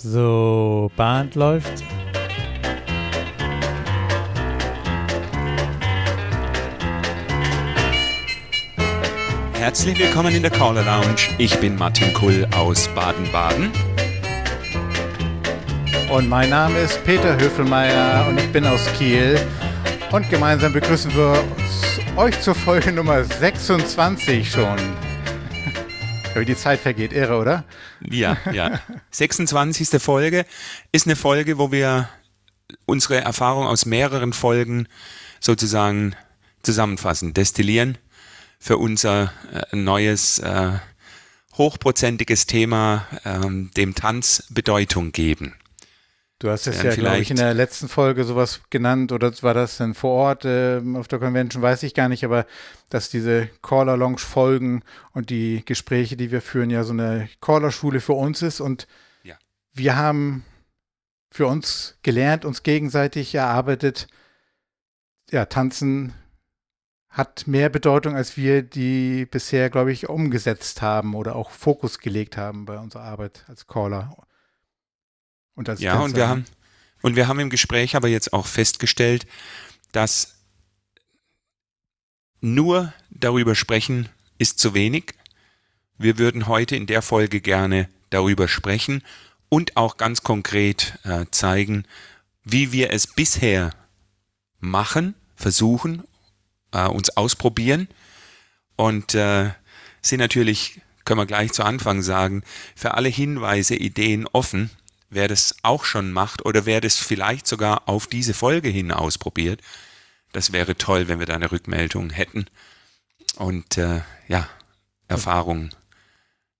So, Band läuft. Herzlich willkommen in der Caller Lounge. Ich bin Martin Kull aus Baden-Baden. Und mein Name ist Peter Höfelmeier und ich bin aus Kiel. Und gemeinsam begrüßen wir euch zur Folge Nummer 26 schon. Wie die Zeit vergeht, irre, oder? Ja, ja. 26. Folge ist eine Folge, wo wir unsere Erfahrung aus mehreren Folgen sozusagen zusammenfassen, destillieren für unser äh, neues äh, hochprozentiges Thema, ähm, dem Tanz Bedeutung geben. Du hast es ja, glaube ich, in der letzten Folge sowas genannt, oder war das denn vor Ort äh, auf der Convention, weiß ich gar nicht, aber dass diese Caller-Lounge-Folgen und die Gespräche, die wir führen, ja so eine Caller-Schule für uns ist und ja. wir haben für uns gelernt, uns gegenseitig erarbeitet, ja, tanzen hat mehr Bedeutung, als wir die bisher, glaube ich, umgesetzt haben oder auch Fokus gelegt haben bei unserer Arbeit als Caller. Und als ja, und wir haben und wir haben im Gespräch aber jetzt auch festgestellt, dass nur darüber sprechen ist zu wenig. Wir würden heute in der Folge gerne darüber sprechen und auch ganz konkret äh, zeigen, wie wir es bisher machen, versuchen, äh, uns ausprobieren. Und äh, sind natürlich, können wir gleich zu Anfang sagen, für alle Hinweise, Ideen offen wer das auch schon macht oder wer das vielleicht sogar auf diese Folge hin ausprobiert. Das wäre toll, wenn wir da eine Rückmeldung hätten und äh, ja, Erfahrung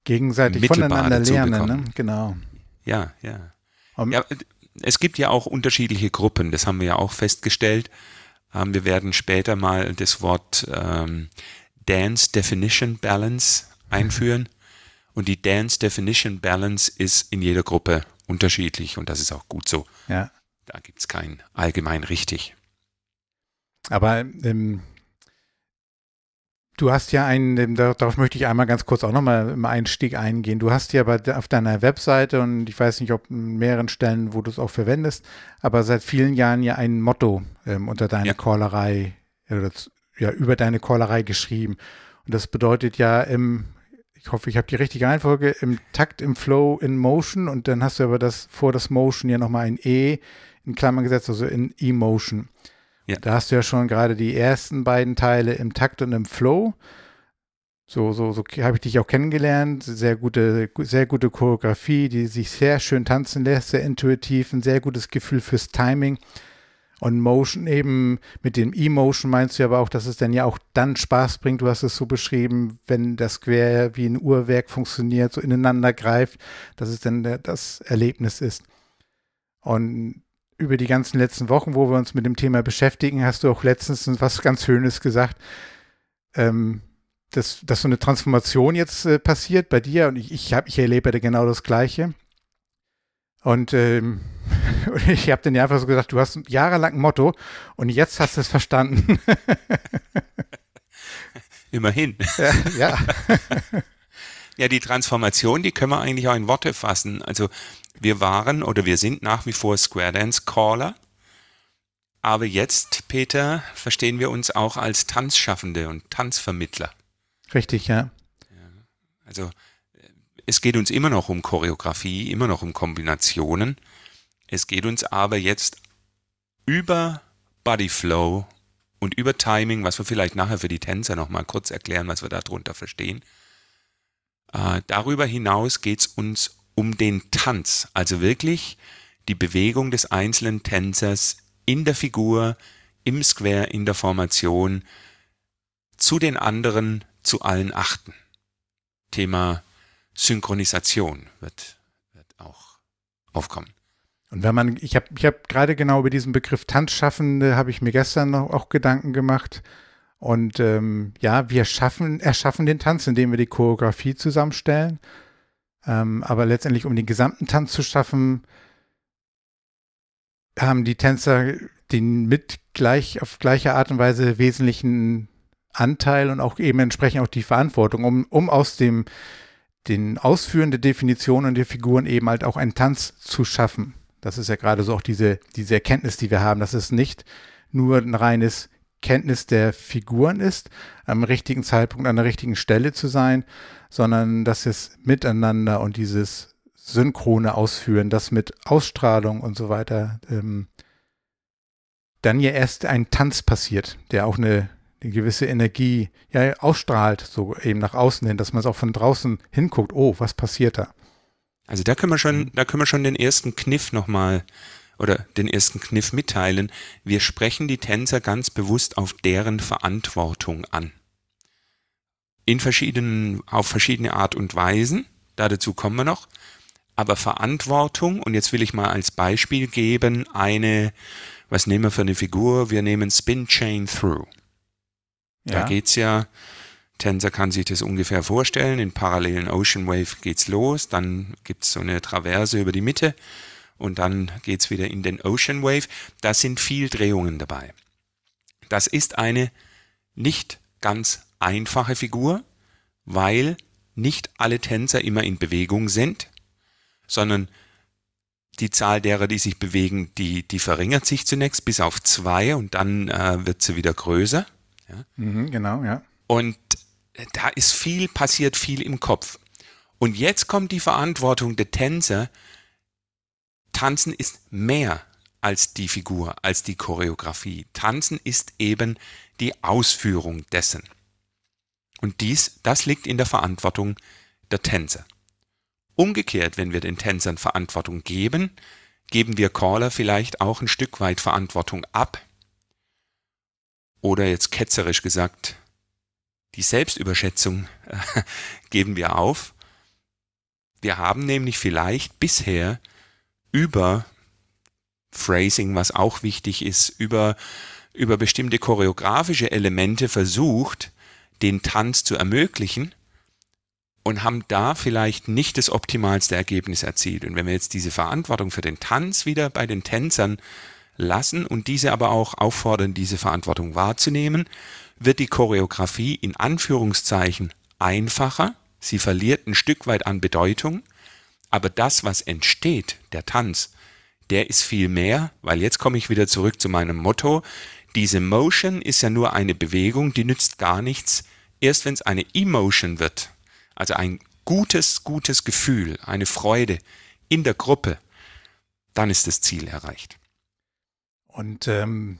gegenseitig voneinander lernen, ne? genau. Ja, ja. Um, ja. Es gibt ja auch unterschiedliche Gruppen, das haben wir ja auch festgestellt. Ähm, wir werden später mal das Wort ähm, Dance Definition Balance einführen. Und die Dance Definition Balance ist in jeder Gruppe unterschiedlich und das ist auch gut so. Ja. Da gibt es kein allgemein richtig. Aber ähm, du hast ja einen, ähm, darauf möchte ich einmal ganz kurz auch nochmal im Einstieg eingehen. Du hast ja bei, auf deiner Webseite und ich weiß nicht, ob in mehreren Stellen, wo du es auch verwendest, aber seit vielen Jahren ja ein Motto ähm, unter deiner ja. Callerei, oder, ja, über deine Callerei geschrieben. Und das bedeutet ja im ich hoffe, ich habe die richtige Reihenfolge, im Takt, im Flow, in Motion und dann hast du aber das vor das Motion ja nochmal ein E in Klammern gesetzt, also in Emotion. Ja. Da hast du ja schon gerade die ersten beiden Teile im Takt und im Flow. So, so, so habe ich dich auch kennengelernt. Sehr gute, sehr gute Choreografie, die sich sehr schön tanzen lässt, sehr intuitiv, ein sehr gutes Gefühl fürs Timing. Und Motion eben, mit dem E-Motion meinst du aber auch, dass es dann ja auch dann Spaß bringt, du hast es so beschrieben, wenn das Square wie ein Uhrwerk funktioniert, so ineinander greift, dass es dann das Erlebnis ist. Und über die ganzen letzten Wochen, wo wir uns mit dem Thema beschäftigen, hast du auch letztens was ganz Schönes gesagt, ähm, dass, dass so eine Transformation jetzt äh, passiert bei dir und ich, ich, hab, ich erlebe da genau das Gleiche. Und ähm, ich habe ja einfach so gesagt, du hast jahrelang ein Motto und jetzt hast du es verstanden. Immerhin. Ja, ja. ja, die Transformation, die können wir eigentlich auch in Worte fassen. Also wir waren oder wir sind nach wie vor Square Dance Caller. Aber jetzt, Peter, verstehen wir uns auch als Tanzschaffende und Tanzvermittler. Richtig, ja also es geht uns immer noch um Choreografie, immer noch um Kombinationen. Es geht uns aber jetzt über Bodyflow und über Timing, was wir vielleicht nachher für die Tänzer nochmal kurz erklären, was wir darunter verstehen. Äh, darüber hinaus geht es uns um den Tanz, also wirklich die Bewegung des einzelnen Tänzers in der Figur, im Square, in der Formation, zu den anderen, zu allen achten. Thema Synchronisation wird, wird auch aufkommen. Und wenn man, ich habe ich hab gerade genau über diesen Begriff Tanzschaffende, habe ich mir gestern noch auch Gedanken gemacht. Und ähm, ja, wir schaffen, erschaffen den Tanz, indem wir die Choreografie zusammenstellen. Ähm, aber letztendlich, um den gesamten Tanz zu schaffen, haben die Tänzer den mit gleich auf gleiche Art und Weise wesentlichen Anteil und auch eben entsprechend auch die Verantwortung, um, um aus dem den ausführenden Definitionen der Figuren eben halt auch einen Tanz zu schaffen. Das ist ja gerade so auch diese, diese Erkenntnis, die wir haben, dass es nicht nur ein reines Kenntnis der Figuren ist, am richtigen Zeitpunkt an der richtigen Stelle zu sein, sondern dass es miteinander und dieses synchrone Ausführen, das mit Ausstrahlung und so weiter, ähm, dann ja erst ein Tanz passiert, der auch eine, eine gewisse Energie ja, ausstrahlt, so eben nach außen hin, dass man es auch von draußen hinguckt, oh, was passiert da? Also da können wir schon, mhm. da können wir schon den ersten Kniff nochmal oder den ersten Kniff mitteilen. Wir sprechen die Tänzer ganz bewusst auf deren Verantwortung an. In verschiedenen, auf verschiedene Art und Weisen. Da dazu kommen wir noch. Aber Verantwortung, und jetzt will ich mal als Beispiel geben, eine, was nehmen wir für eine Figur? Wir nehmen Spin Chain Through. Ja. Da geht's ja, Tänzer kann sich das ungefähr vorstellen, in parallelen Ocean Wave geht's los, dann gibt's so eine Traverse über die Mitte und dann geht's wieder in den Ocean Wave. Da sind viel Drehungen dabei. Das ist eine nicht ganz einfache Figur, weil nicht alle Tänzer immer in Bewegung sind sondern die Zahl derer, die sich bewegen, die, die verringert sich zunächst bis auf zwei und dann äh, wird sie wieder größer. Ja? Mhm, genau, ja. Und da ist viel, passiert viel im Kopf. Und jetzt kommt die Verantwortung der Tänzer. Tanzen ist mehr als die Figur, als die Choreografie. Tanzen ist eben die Ausführung dessen. Und dies, das liegt in der Verantwortung der Tänzer. Umgekehrt, wenn wir den Tänzern Verantwortung geben, geben wir Caller vielleicht auch ein Stück weit Verantwortung ab. Oder jetzt ketzerisch gesagt, die Selbstüberschätzung äh, geben wir auf. Wir haben nämlich vielleicht bisher über Phrasing, was auch wichtig ist, über, über bestimmte choreografische Elemente versucht, den Tanz zu ermöglichen und haben da vielleicht nicht das optimalste Ergebnis erzielt. Und wenn wir jetzt diese Verantwortung für den Tanz wieder bei den Tänzern lassen und diese aber auch auffordern, diese Verantwortung wahrzunehmen, wird die Choreografie in Anführungszeichen einfacher, sie verliert ein Stück weit an Bedeutung, aber das, was entsteht, der Tanz, der ist viel mehr, weil jetzt komme ich wieder zurück zu meinem Motto, diese Motion ist ja nur eine Bewegung, die nützt gar nichts, erst wenn es eine Emotion wird, also ein gutes, gutes Gefühl, eine Freude in der Gruppe, dann ist das Ziel erreicht. Und ähm,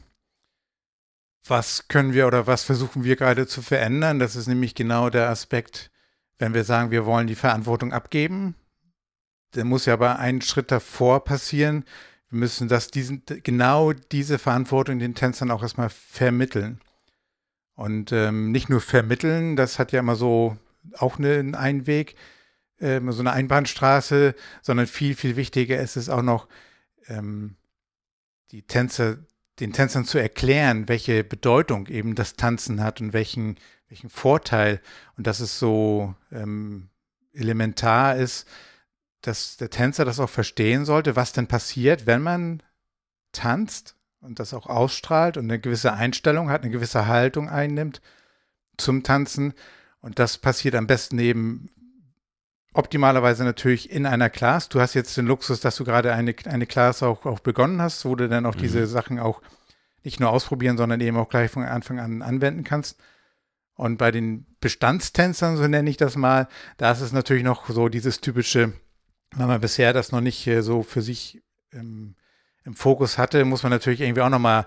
was können wir oder was versuchen wir gerade zu verändern? Das ist nämlich genau der Aspekt, wenn wir sagen, wir wollen die Verantwortung abgeben, dann muss ja aber ein Schritt davor passieren. Wir müssen das diesen, genau diese Verantwortung den Tänzern auch erstmal vermitteln. Und ähm, nicht nur vermitteln, das hat ja immer so auch eine, ein Weg, äh, so eine Einbahnstraße, sondern viel, viel wichtiger ist es auch noch, ähm, die Tänzer, den Tänzern zu erklären, welche Bedeutung eben das Tanzen hat und welchen, welchen Vorteil. Und dass es so ähm, elementar ist, dass der Tänzer das auch verstehen sollte, was denn passiert, wenn man tanzt und das auch ausstrahlt und eine gewisse Einstellung hat, eine gewisse Haltung einnimmt zum Tanzen. Und das passiert am besten eben optimalerweise natürlich in einer Class. Du hast jetzt den Luxus, dass du gerade eine, eine Class auch, auch begonnen hast, wo du dann auch mhm. diese Sachen auch nicht nur ausprobieren, sondern eben auch gleich von Anfang an anwenden kannst. Und bei den Bestandstänzern, so nenne ich das mal, da ist es natürlich noch so dieses typische, wenn man bisher das noch nicht äh, so für sich ähm, im Fokus hatte, muss man natürlich irgendwie auch nochmal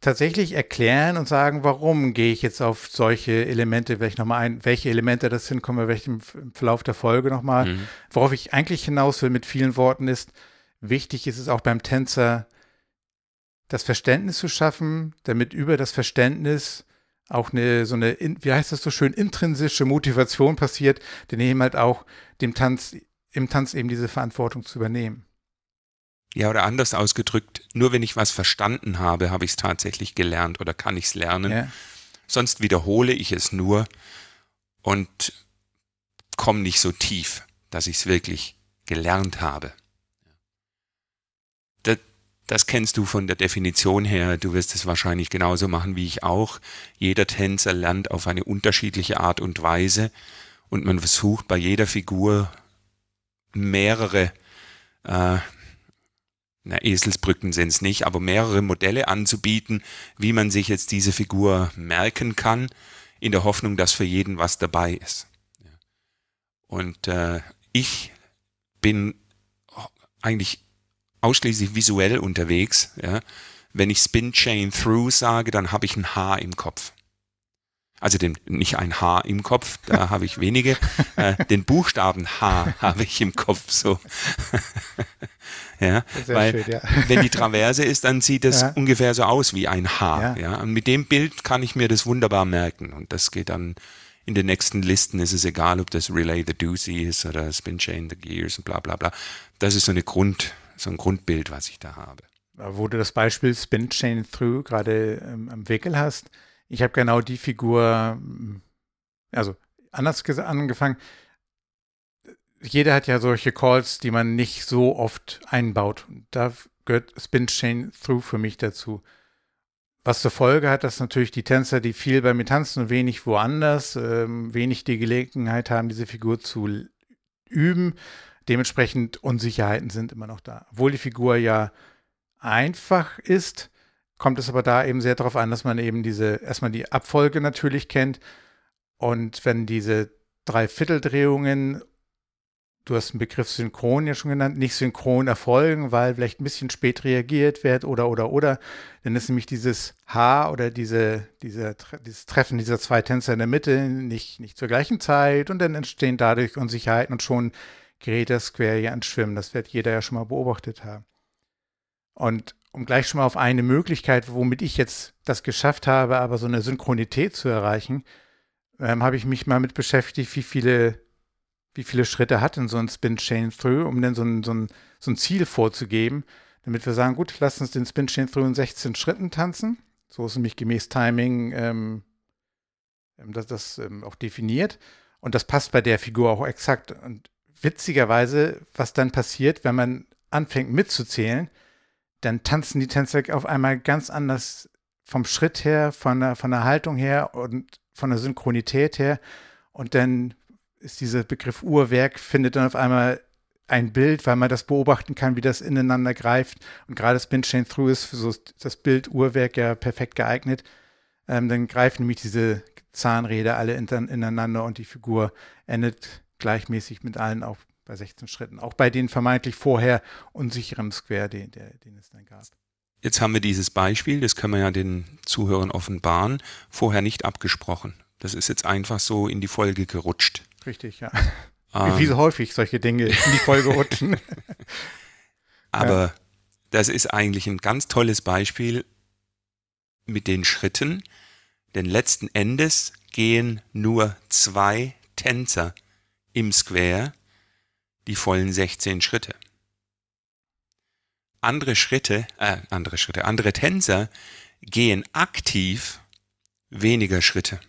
tatsächlich erklären und sagen, warum gehe ich jetzt auf solche Elemente, welche nochmal ein, welche Elemente das sind, kommen wir im Verlauf der Folge nochmal. Mhm. Worauf ich eigentlich hinaus will mit vielen Worten ist, wichtig ist es auch beim Tänzer, das Verständnis zu schaffen, damit über das Verständnis auch eine, so eine, wie heißt das so schön, intrinsische Motivation passiert, den eben halt auch dem Tanz, im Tanz eben diese Verantwortung zu übernehmen. Ja, oder anders ausgedrückt, nur wenn ich was verstanden habe, habe ich es tatsächlich gelernt oder kann ich es lernen. Ja. Sonst wiederhole ich es nur und komme nicht so tief, dass ich es wirklich gelernt habe. Das, das kennst du von der Definition her. Du wirst es wahrscheinlich genauso machen wie ich auch. Jeder Tänzer lernt auf eine unterschiedliche Art und Weise. und man versucht bei jeder Figur mehrere, äh, na, Eselsbrücken sind es nicht, aber mehrere Modelle anzubieten, wie man sich jetzt diese Figur merken kann, in der Hoffnung, dass für jeden was dabei ist. Und äh, ich bin eigentlich ausschließlich visuell unterwegs. Ja. Wenn ich Spin Chain Through sage, dann habe ich ein Haar im Kopf. Also den, nicht ein Haar im Kopf, da habe ich wenige. Äh, den Buchstaben H habe ich im Kopf so. Ja, weil schön, ja. wenn die Traverse ist, dann sieht es ja. ungefähr so aus wie ein Haar. Ja. ja. Und mit dem Bild kann ich mir das wunderbar merken. Und das geht dann in den nächsten Listen ist es egal, ob das Relay the Doozy ist oder Spin Chain the Gears und bla bla bla. Das ist so eine Grund, so ein Grundbild, was ich da habe. Wo du das Beispiel Spin Chain Through gerade ähm, am Wickel hast, ich habe genau die Figur, mm, also anders angefangen. Jeder hat ja solche Calls, die man nicht so oft einbaut. Da gehört Spin Chain Through für mich dazu. Was zur Folge hat, dass natürlich die Tänzer, die viel bei mir tanzen und wenig woanders, ähm, wenig die Gelegenheit haben, diese Figur zu üben. Dementsprechend Unsicherheiten sind immer noch da. Obwohl die Figur ja einfach ist, kommt es aber da eben sehr darauf an, dass man eben diese, erstmal die Abfolge natürlich kennt und wenn diese Dreivierteldrehungen, du hast den Begriff synchron ja schon genannt, nicht synchron erfolgen, weil vielleicht ein bisschen spät reagiert wird oder, oder, oder, dann ist nämlich dieses H oder diese, diese, dieses Treffen dieser zwei Tänzer in der Mitte nicht, nicht zur gleichen Zeit und dann entstehen dadurch Unsicherheiten und schon gerät das Square ja ins Schwimmen. Das wird jeder ja schon mal beobachtet haben. Und um gleich schon mal auf eine Möglichkeit, womit ich jetzt das geschafft habe, aber so eine Synchronität zu erreichen, ähm, habe ich mich mal mit beschäftigt, wie viele, wie viele Schritte hat denn so ein Spin Chain Through, um dann so ein, so ein, so ein Ziel vorzugeben, damit wir sagen, gut, lass uns den Spin Chain Through in 16 Schritten tanzen. So ist nämlich gemäß Timing ähm, ähm, das, das ähm, auch definiert. Und das passt bei der Figur auch exakt. Und witzigerweise, was dann passiert, wenn man anfängt mitzuzählen, dann tanzen die Tänzer auf einmal ganz anders vom Schritt her, von der, von der Haltung her und von der Synchronität her. Und dann ist dieser Begriff Uhrwerk, findet dann auf einmal ein Bild, weil man das beobachten kann, wie das ineinander greift. Und gerade das Spin Chain Through ist für so das Bild Uhrwerk ja perfekt geeignet. Ähm, dann greifen nämlich diese Zahnräder alle ineinander und die Figur endet gleichmäßig mit allen auf bei 16 Schritten. Auch bei den vermeintlich vorher unsicheren Square, den, der, den es dann gab. Jetzt haben wir dieses Beispiel, das können wir ja den Zuhörern offenbaren, vorher nicht abgesprochen. Das ist jetzt einfach so in die Folge gerutscht. Richtig, ja. Ähm, Wie so häufig solche Dinge in die Folge rutschen. Aber ja. das ist eigentlich ein ganz tolles Beispiel mit den Schritten, denn letzten Endes gehen nur zwei Tänzer im Square die vollen 16 Schritte. Andere Schritte, äh, andere Schritte, andere Tänzer gehen aktiv weniger Schritte.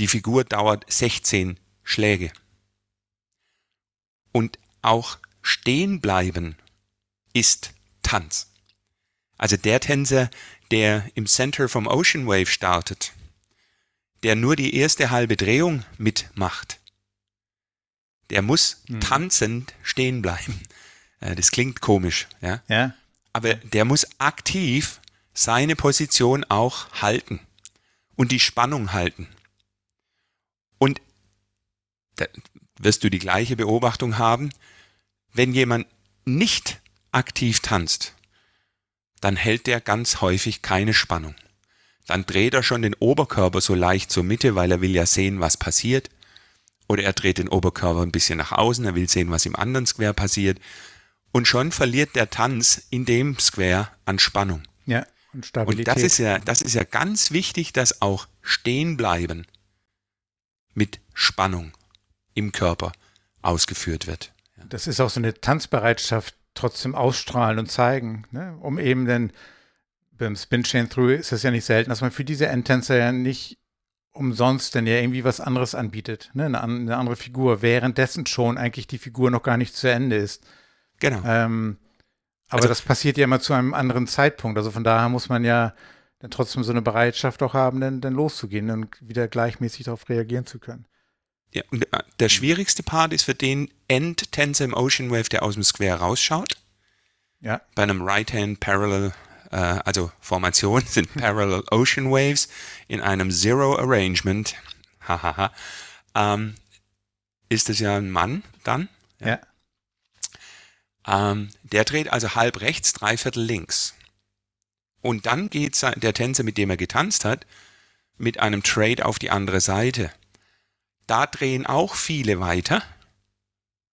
Die Figur dauert 16 Schläge. Und auch stehen bleiben ist Tanz. Also der Tänzer, der im Center vom Ocean Wave startet, der nur die erste halbe Drehung mitmacht, der muss hm. tanzend stehen bleiben. Äh, das klingt komisch, ja? ja. Aber der muss aktiv seine Position auch halten und die Spannung halten. Und da wirst du die gleiche Beobachtung haben, wenn jemand nicht aktiv tanzt, dann hält der ganz häufig keine Spannung. Dann dreht er schon den Oberkörper so leicht zur Mitte, weil er will ja sehen, was passiert. Oder er dreht den Oberkörper ein bisschen nach außen, er will sehen, was im anderen Square passiert. Und schon verliert der Tanz in dem Square an Spannung. Ja, und Stabilität. Und das ist ja, das ist ja ganz wichtig, dass auch stehen bleiben mit Spannung im Körper ausgeführt wird. Das ist auch so eine Tanzbereitschaft trotzdem ausstrahlen und zeigen, ne? um eben dann beim Spin Chain Through ist es ja nicht selten, dass man für diese Endtänzer ja nicht umsonst denn ja irgendwie was anderes anbietet, ne? eine, eine, andere Figur, währenddessen schon eigentlich die Figur noch gar nicht zu Ende ist. Genau. Ähm, aber also, das passiert ja immer zu einem anderen Zeitpunkt. Also von daher muss man ja dann trotzdem so eine Bereitschaft auch haben, dann, dann loszugehen und wieder gleichmäßig darauf reagieren zu können. Ja, und äh, der schwierigste Part ist für den Endtänzer im Ocean Wave, der aus dem Square rausschaut. Ja. Bei einem Right-Hand Parallel, äh, also Formation sind Parallel Ocean Waves in einem Zero Arrangement. Hahaha. ähm, ist es ja ein Mann dann. Ja. Ähm, der dreht also halb rechts, dreiviertel links. Und dann geht der Tänzer, mit dem er getanzt hat, mit einem Trade auf die andere Seite. Da drehen auch viele weiter.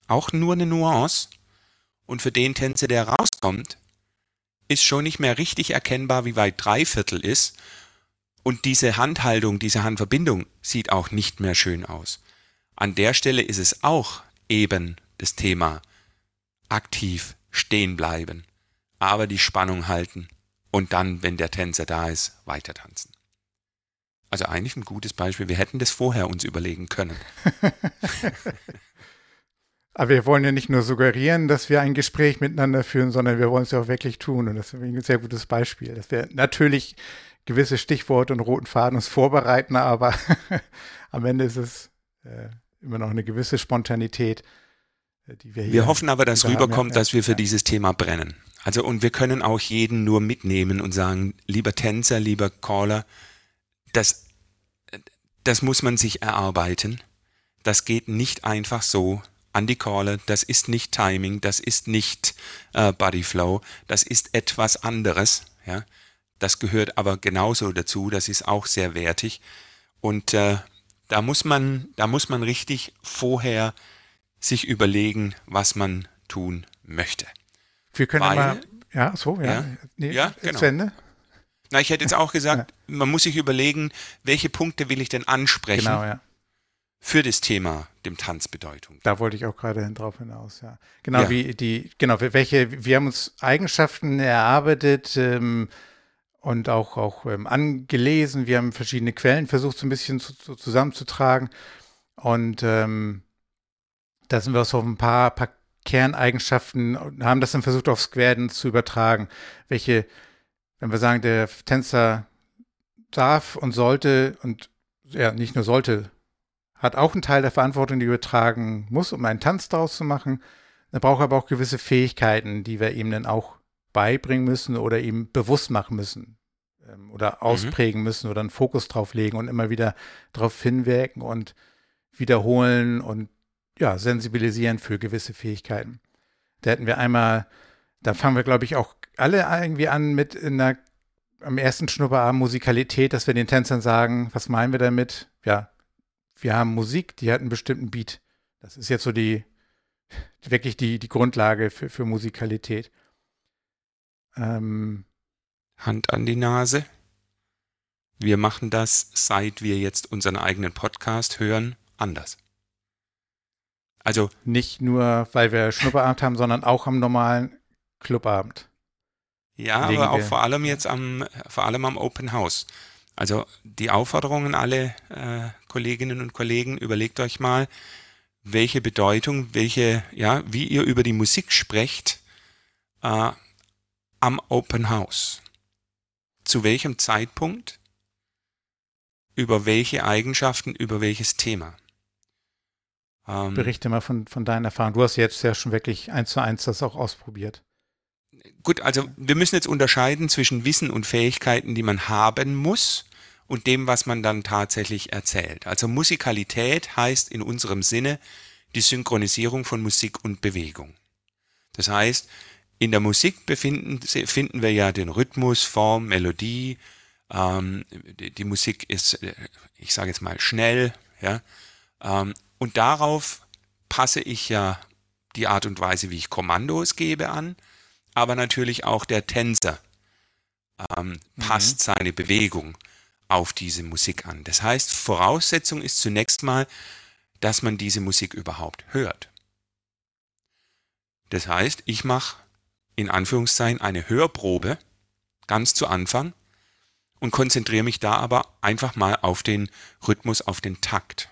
Auch nur eine Nuance. Und für den Tänzer, der rauskommt, ist schon nicht mehr richtig erkennbar, wie weit Dreiviertel ist. Und diese Handhaltung, diese Handverbindung sieht auch nicht mehr schön aus. An der Stelle ist es auch eben das Thema aktiv stehen bleiben, aber die Spannung halten und dann, wenn der Tänzer da ist, weiter tanzen. Also eigentlich ein gutes Beispiel. Wir hätten das vorher uns überlegen können. Aber wir wollen ja nicht nur suggerieren, dass wir ein Gespräch miteinander führen, sondern wir wollen es ja auch wirklich tun. Und das ist ein sehr gutes Beispiel, dass wir natürlich gewisse Stichworte und roten Faden uns vorbereiten, aber am Ende ist es äh, immer noch eine gewisse Spontanität, äh, die wir hier Wir hoffen aber, dass rüberkommt, ja, dass wir für ja. dieses Thema brennen. Also und wir können auch jeden nur mitnehmen und sagen, lieber Tänzer, lieber Caller, das, das muss man sich erarbeiten. Das geht nicht einfach so an die Caller. Das ist nicht Timing, das ist nicht äh, Body Flow, das ist etwas anderes. Ja, das gehört aber genauso dazu. Das ist auch sehr wertig und äh, da muss man, da muss man richtig vorher sich überlegen, was man tun möchte. Wir können Weil, mal, ja, so, ja, ja, nee, ja genau. Ende. Na, ich hätte jetzt auch gesagt, ja. man muss sich überlegen, welche Punkte will ich denn ansprechen genau, ja. für das Thema dem Tanzbedeutung. Da wollte ich auch gerade drauf hinaus, ja. Genau, ja. wie die, genau, welche, wir haben uns Eigenschaften erarbeitet ähm, und auch, auch ähm, angelesen. Wir haben verschiedene Quellen versucht, so ein bisschen zu, zu, zusammenzutragen. Und ähm, da sind wir so auf ein paar, paar Kerneigenschaften und haben das dann versucht, auf Square zu übertragen. Welche wenn wir sagen, der Tänzer darf und sollte und ja, nicht nur sollte, hat auch einen Teil der Verantwortung, die übertragen muss, um einen Tanz daraus zu machen. Er braucht aber auch gewisse Fähigkeiten, die wir ihm dann auch beibringen müssen oder ihm bewusst machen müssen ähm, oder mhm. ausprägen mhm. müssen oder einen Fokus drauf legen und immer wieder darauf hinwirken und wiederholen und ja, sensibilisieren für gewisse Fähigkeiten. Da hätten wir einmal, da fangen wir, glaube ich, auch alle irgendwie an mit in der, am ersten Schnupperabend Musikalität, dass wir den Tänzern sagen, was meinen wir damit? Ja, wir haben Musik, die hat einen bestimmten Beat. Das ist jetzt so die, wirklich die, die Grundlage für, für Musikalität. Ähm, Hand an die Nase. Wir machen das, seit wir jetzt unseren eigenen Podcast hören, anders. Also nicht nur, weil wir Schnupperabend haben, sondern auch am normalen Clubabend. Ja, aber auch vor allem jetzt am, vor allem am Open House. Also die Aufforderung an alle äh, Kolleginnen und Kollegen, überlegt euch mal, welche Bedeutung, welche, ja, wie ihr über die Musik sprecht äh, am Open House. Zu welchem Zeitpunkt, über welche Eigenschaften, über welches Thema. Ähm, Berichte mal von, von deinen Erfahrungen. Du hast jetzt ja schon wirklich eins zu eins das auch ausprobiert. Gut, also wir müssen jetzt unterscheiden zwischen Wissen und Fähigkeiten, die man haben muss und dem, was man dann tatsächlich erzählt. Also Musikalität heißt in unserem Sinne die Synchronisierung von Musik und Bewegung. Das heißt, in der Musik befinden, finden wir ja den Rhythmus, Form, Melodie. Ähm, die, Musik ist, ich sage jetzt mal, schnell. Ja? Ähm, und darauf passe ich ja die Art und Weise, wie ich Kommandos gebe an aber natürlich auch der Tänzer ähm, passt mhm. seine Bewegung auf diese Musik an. Das heißt, Voraussetzung ist zunächst mal, dass man diese Musik überhaupt hört. Das heißt, ich mache in Anführungszeichen eine Hörprobe ganz zu Anfang und konzentriere mich da aber einfach mal auf den Rhythmus, auf den Takt.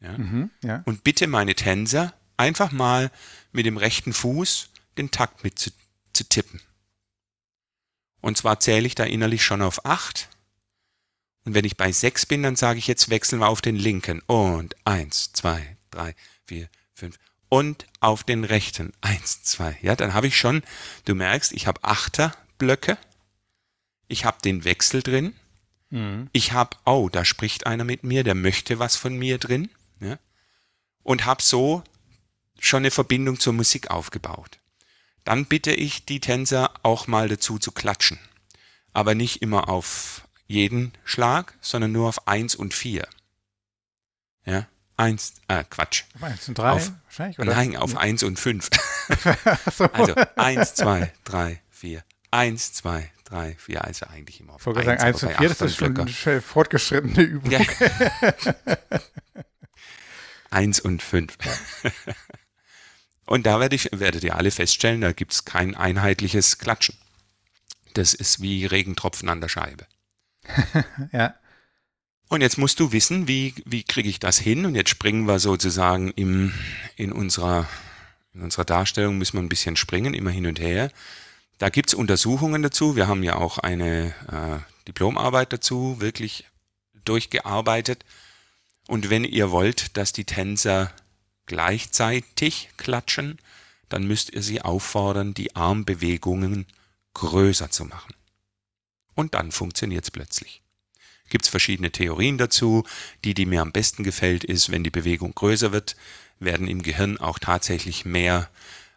Ja? Mhm, ja. Und bitte meine Tänzer einfach mal mit dem rechten Fuß den Takt mitzunehmen zu tippen. Und zwar zähle ich da innerlich schon auf acht. Und wenn ich bei sechs bin, dann sage ich jetzt wechseln wir auf den linken. Und eins, zwei, drei, vier, fünf. Und auf den rechten. Eins, zwei. Ja, dann habe ich schon, du merkst, ich habe Achterblöcke. Ich habe den Wechsel drin. Mhm. Ich habe, oh, da spricht einer mit mir, der möchte was von mir drin. Ja? Und habe so schon eine Verbindung zur Musik aufgebaut. Dann bitte ich die Tänzer auch mal dazu zu klatschen. Aber nicht immer auf jeden Schlag, sondern nur auf eins und vier. Ja, eins, äh, Quatsch. Auf eins und drei auf, wahrscheinlich, oder? Nein, auf eins und fünf. so. Also eins, zwei, drei, vier. Eins, zwei, drei, vier. Also eigentlich immer auf eins. Sagen, eins und vier, das ist schon eine fortgeschrittene Übung. Ja. eins und fünf. Und da werde ich, werdet ihr alle feststellen, da gibt es kein einheitliches Klatschen. Das ist wie Regentropfen an der Scheibe. ja. Und jetzt musst du wissen, wie, wie kriege ich das hin? Und jetzt springen wir sozusagen im, in, unserer, in unserer Darstellung, müssen wir ein bisschen springen, immer hin und her. Da gibt es Untersuchungen dazu. Wir haben ja auch eine äh, Diplomarbeit dazu, wirklich durchgearbeitet. Und wenn ihr wollt, dass die Tänzer gleichzeitig klatschen, dann müsst ihr sie auffordern, die Armbewegungen größer zu machen. Und dann funktioniert es plötzlich. Gibt es verschiedene Theorien dazu. Die, die mir am besten gefällt, ist, wenn die Bewegung größer wird, werden im Gehirn auch tatsächlich mehr,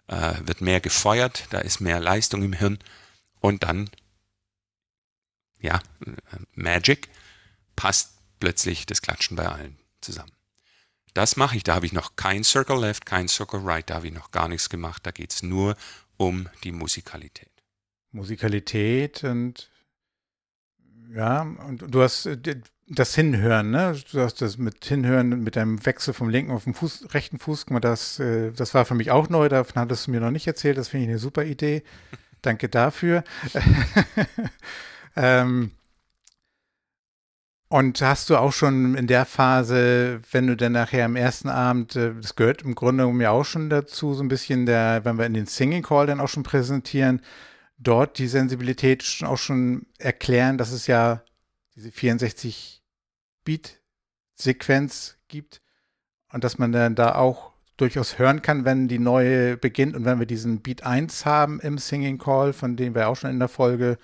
äh, wird mehr gefeuert, da ist mehr Leistung im Hirn und dann, ja, Magic, passt plötzlich das Klatschen bei allen zusammen. Das mache ich. Da habe ich noch kein Circle Left, kein Circle Right. Da habe ich noch gar nichts gemacht. Da geht es nur um die Musikalität. Musikalität und ja, und du hast äh, das Hinhören, ne? Du hast das mit Hinhören, mit deinem Wechsel vom linken auf den Fuß, rechten Fuß, das, äh, das war für mich auch neu, davon hattest du mir noch nicht erzählt, das finde ich eine super Idee. Danke dafür. ähm, und hast du auch schon in der Phase, wenn du dann nachher am ersten Abend, äh, das gehört im Grunde mir auch schon dazu, so ein bisschen der, wenn wir in den Singing Call dann auch schon präsentieren, dort die Sensibilität schon auch schon erklären, dass es ja diese 64 Beat Sequenz gibt und dass man dann da auch durchaus hören kann, wenn die neue beginnt und wenn wir diesen Beat 1 haben im Singing Call, von dem wir auch schon in der Folge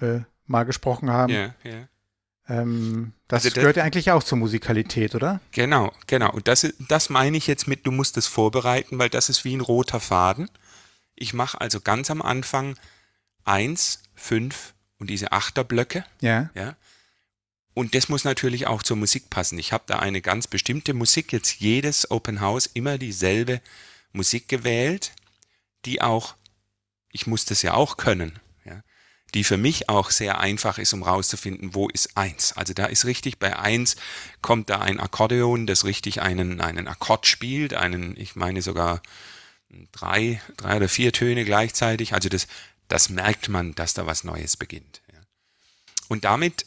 äh, mal gesprochen haben. Ja, yeah, ja. Yeah ähm, das also gehört ja eigentlich auch zur Musikalität, oder? Genau, genau. Und das, das meine ich jetzt mit, du musst es vorbereiten, weil das ist wie ein roter Faden. Ich mache also ganz am Anfang eins, fünf und diese Achterblöcke. Ja. ja. Und das muss natürlich auch zur Musik passen. Ich habe da eine ganz bestimmte Musik, jetzt jedes Open House immer dieselbe Musik gewählt, die auch, ich muss das ja auch können, die für mich auch sehr einfach ist, um rauszufinden, wo ist eins. Also da ist richtig, bei eins kommt da ein Akkordeon, das richtig einen, einen Akkord spielt, einen, ich meine sogar drei, drei oder vier Töne gleichzeitig. Also das, das merkt man, dass da was Neues beginnt. Und damit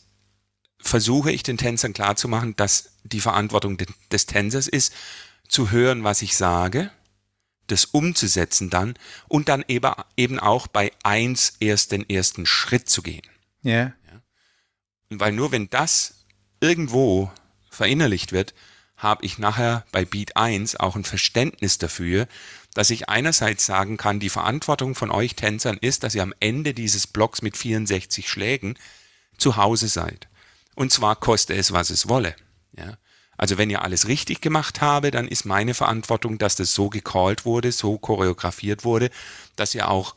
versuche ich den Tänzern klarzumachen, dass die Verantwortung des Tänzers ist, zu hören, was ich sage, das umzusetzen dann und dann eben, eben auch bei eins erst den ersten Schritt zu gehen. Yeah. Ja. Weil nur wenn das irgendwo verinnerlicht wird, habe ich nachher bei Beat 1 auch ein Verständnis dafür, dass ich einerseits sagen kann, die Verantwortung von euch Tänzern ist, dass ihr am Ende dieses Blocks mit 64 Schlägen zu Hause seid. Und zwar koste es, was es wolle. Ja. Also wenn ihr alles richtig gemacht habe, dann ist meine Verantwortung, dass das so gecallt wurde, so choreografiert wurde, dass ihr auch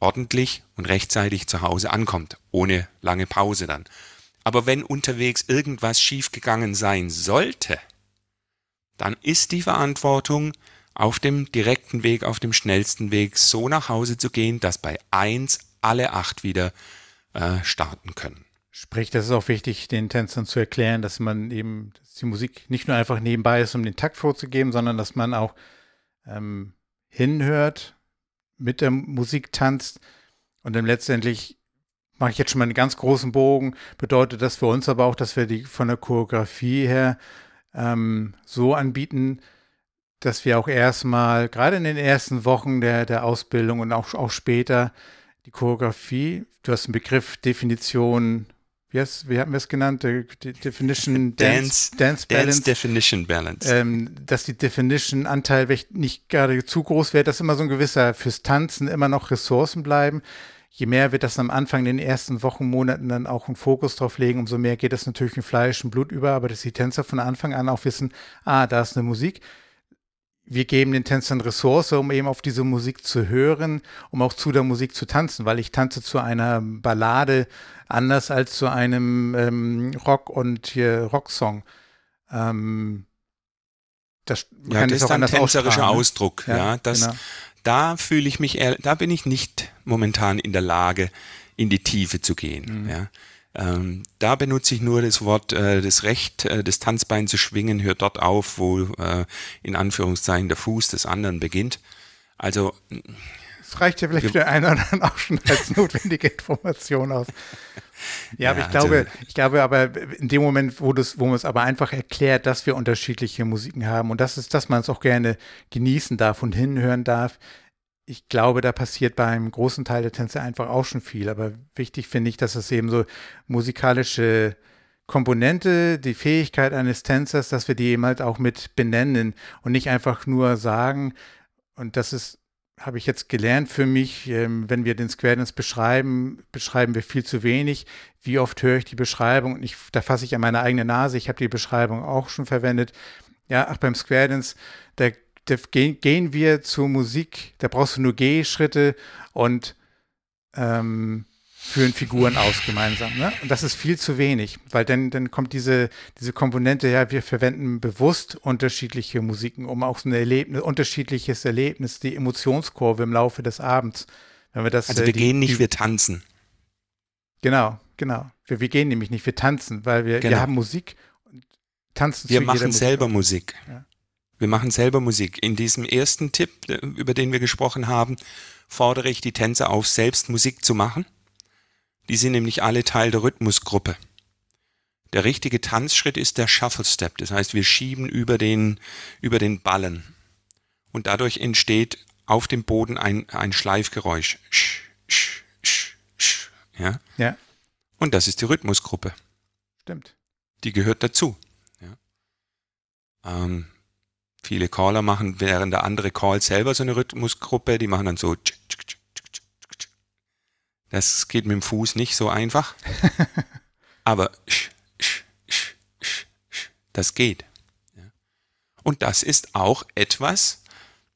ordentlich und rechtzeitig zu Hause ankommt, ohne lange Pause dann. Aber wenn unterwegs irgendwas schiefgegangen sein sollte, dann ist die Verantwortung, auf dem direkten Weg, auf dem schnellsten Weg so nach Hause zu gehen, dass bei eins alle acht wieder äh, starten können. Sprich, das ist auch wichtig, den Tänzern zu erklären, dass man eben, dass die Musik nicht nur einfach nebenbei ist, um den Takt vorzugeben, sondern dass man auch ähm, hinhört, mit der Musik tanzt. Und dann letztendlich mache ich jetzt schon mal einen ganz großen Bogen, bedeutet das für uns aber auch, dass wir die von der Choreografie her ähm, so anbieten, dass wir auch erstmal, gerade in den ersten Wochen der, der Ausbildung und auch, auch später, die Choreografie, du hast einen Begriff, Definition, wie, hast, wie hatten wir es genannt? Die Definition Dance, Dance, Dance Balance. Dance Definition Balance. Ähm, dass die Definition-Anteil nicht gerade zu groß wird, dass immer so ein gewisser fürs Tanzen immer noch Ressourcen bleiben. Je mehr wird das am Anfang in den ersten Wochen, Monaten dann auch einen Fokus drauf legen, umso mehr geht das natürlich in Fleisch und Blut über, aber dass die Tänzer von Anfang an auch wissen, ah, da ist eine Musik, wir geben den Tänzern Ressource, um eben auf diese Musik zu hören, um auch zu der Musik zu tanzen, weil ich tanze zu einer Ballade anders als zu einem ähm, Rock- und hier Rocksong. Ähm, das, ja, das ist ein tänzerischer? Ausdruck. Ja, ja das, genau. da fühle ich mich, eher, da bin ich nicht momentan in der Lage, in die Tiefe zu gehen. Mhm. Ja. Ähm, da benutze ich nur das Wort, äh, das Recht, äh, das Tanzbein zu schwingen, hört dort auf, wo äh, in Anführungszeichen der Fuß des anderen beginnt. Also es reicht ja vielleicht für den einen oder anderen auch schon als notwendige Information aus. Ja, aber ja, ich glaube, also, ich glaube aber in dem Moment, wo das, wo man es aber einfach erklärt, dass wir unterschiedliche Musiken haben und das ist, dass man es auch gerne genießen darf und hinhören darf, ich glaube, da passiert beim großen Teil der Tänze einfach auch schon viel. Aber wichtig finde ich, dass es eben so musikalische Komponente, die Fähigkeit eines Tänzers, dass wir die eben halt auch mit benennen und nicht einfach nur sagen. Und das ist, habe ich jetzt gelernt für mich, ähm, wenn wir den Square Dance beschreiben, beschreiben wir viel zu wenig. Wie oft höre ich die Beschreibung? Und ich, da fasse ich an meine eigene Nase. Ich habe die Beschreibung auch schon verwendet. Ja, ach, beim Square Dance, da da gehen wir zur Musik, da brauchst du nur Gehschritte und ähm, führen Figuren aus gemeinsam. Ne? Und das ist viel zu wenig, weil dann, dann kommt diese, diese Komponente, ja, wir verwenden bewusst unterschiedliche Musiken, um auch so ein Erlebnis, unterschiedliches Erlebnis, die Emotionskurve im Laufe des Abends. Wenn wir das, also wir äh, die, gehen nicht, die, wir tanzen. Genau, genau. Wir, wir gehen nämlich nicht, wir tanzen, weil wir, genau. wir haben Musik und tanzen Wir machen selber Musik. Ja. Wir machen selber Musik. In diesem ersten Tipp, äh, über den wir gesprochen haben, fordere ich die Tänzer auf, selbst Musik zu machen. Die sind nämlich alle Teil der Rhythmusgruppe. Der richtige Tanzschritt ist der Shuffle Step. Das heißt, wir schieben über den, über den Ballen. Und dadurch entsteht auf dem Boden ein, ein Schleifgeräusch. Ja? ja. Und das ist die Rhythmusgruppe. Stimmt. Die gehört dazu. Ja. Ähm, Viele Caller machen, während der andere Call selber so eine Rhythmusgruppe, die machen dann so. Das geht mit dem Fuß nicht so einfach. Aber das geht. Und das ist auch etwas,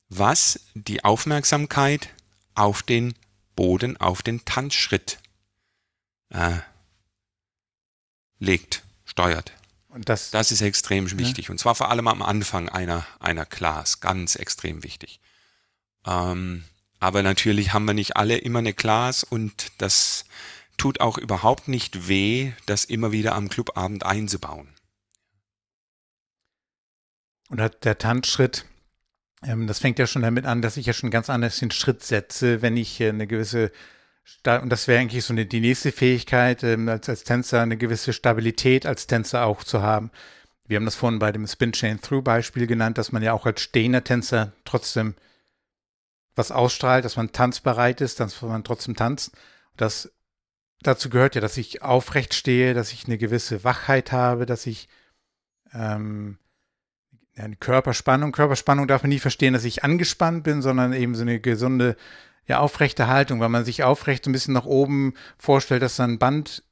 was die Aufmerksamkeit auf den Boden, auf den Tanzschritt äh, legt, steuert. Und das, das ist extrem wichtig. Ja. Und zwar vor allem am Anfang einer, einer Class. Ganz extrem wichtig. Ähm, aber natürlich haben wir nicht alle immer eine Class und das tut auch überhaupt nicht weh, das immer wieder am Clubabend einzubauen. Und der Tanzschritt, ähm, das fängt ja schon damit an, dass ich ja schon ganz anders den Schritt setze, wenn ich äh, eine gewisse und das wäre eigentlich so eine, die nächste Fähigkeit, ähm, als, als Tänzer eine gewisse Stabilität als Tänzer auch zu haben. Wir haben das vorhin bei dem Spin Chain Through Beispiel genannt, dass man ja auch als stehender Tänzer trotzdem was ausstrahlt, dass man tanzbereit ist, dass man trotzdem tanzt. Das, dazu gehört ja, dass ich aufrecht stehe, dass ich eine gewisse Wachheit habe, dass ich ähm, eine Körperspannung. Körperspannung darf man nie verstehen, dass ich angespannt bin, sondern eben so eine gesunde ja, aufrechte Haltung, weil man sich aufrecht ein bisschen nach oben vorstellt, dass da ein Band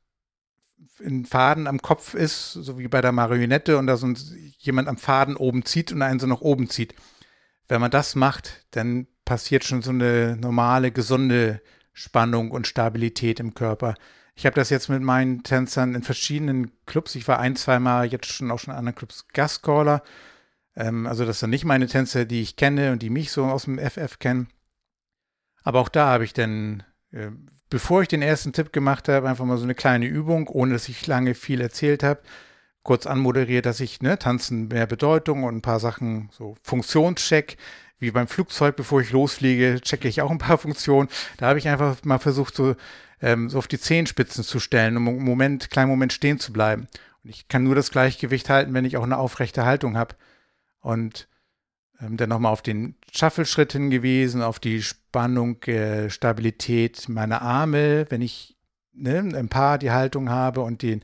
in Faden am Kopf ist, so wie bei der Marionette und da so jemand am Faden oben zieht und einen so nach oben zieht. Wenn man das macht, dann passiert schon so eine normale, gesunde Spannung und Stabilität im Körper. Ich habe das jetzt mit meinen Tänzern in verschiedenen Clubs. Ich war ein, zweimal jetzt schon auch schon in anderen Clubs Gastcaller. Ähm, also das sind nicht meine Tänzer, die ich kenne und die mich so aus dem FF kennen. Aber auch da habe ich dann, äh, bevor ich den ersten Tipp gemacht habe, einfach mal so eine kleine Übung, ohne dass ich lange viel erzählt habe, kurz anmoderiert, dass ich, ne, Tanzen mehr Bedeutung und ein paar Sachen, so Funktionscheck, wie beim Flugzeug, bevor ich losfliege, checke ich auch ein paar Funktionen. Da habe ich einfach mal versucht, so, ähm, so auf die Zehenspitzen zu stellen, um einen Moment, kleinen Moment stehen zu bleiben. Und ich kann nur das Gleichgewicht halten, wenn ich auch eine aufrechte Haltung habe. Und ähm, dann nochmal auf den Shuffle-Schritt hingewiesen, auf die Spannung, äh, Stabilität meiner Arme, wenn ich ne, ein Paar die Haltung habe und den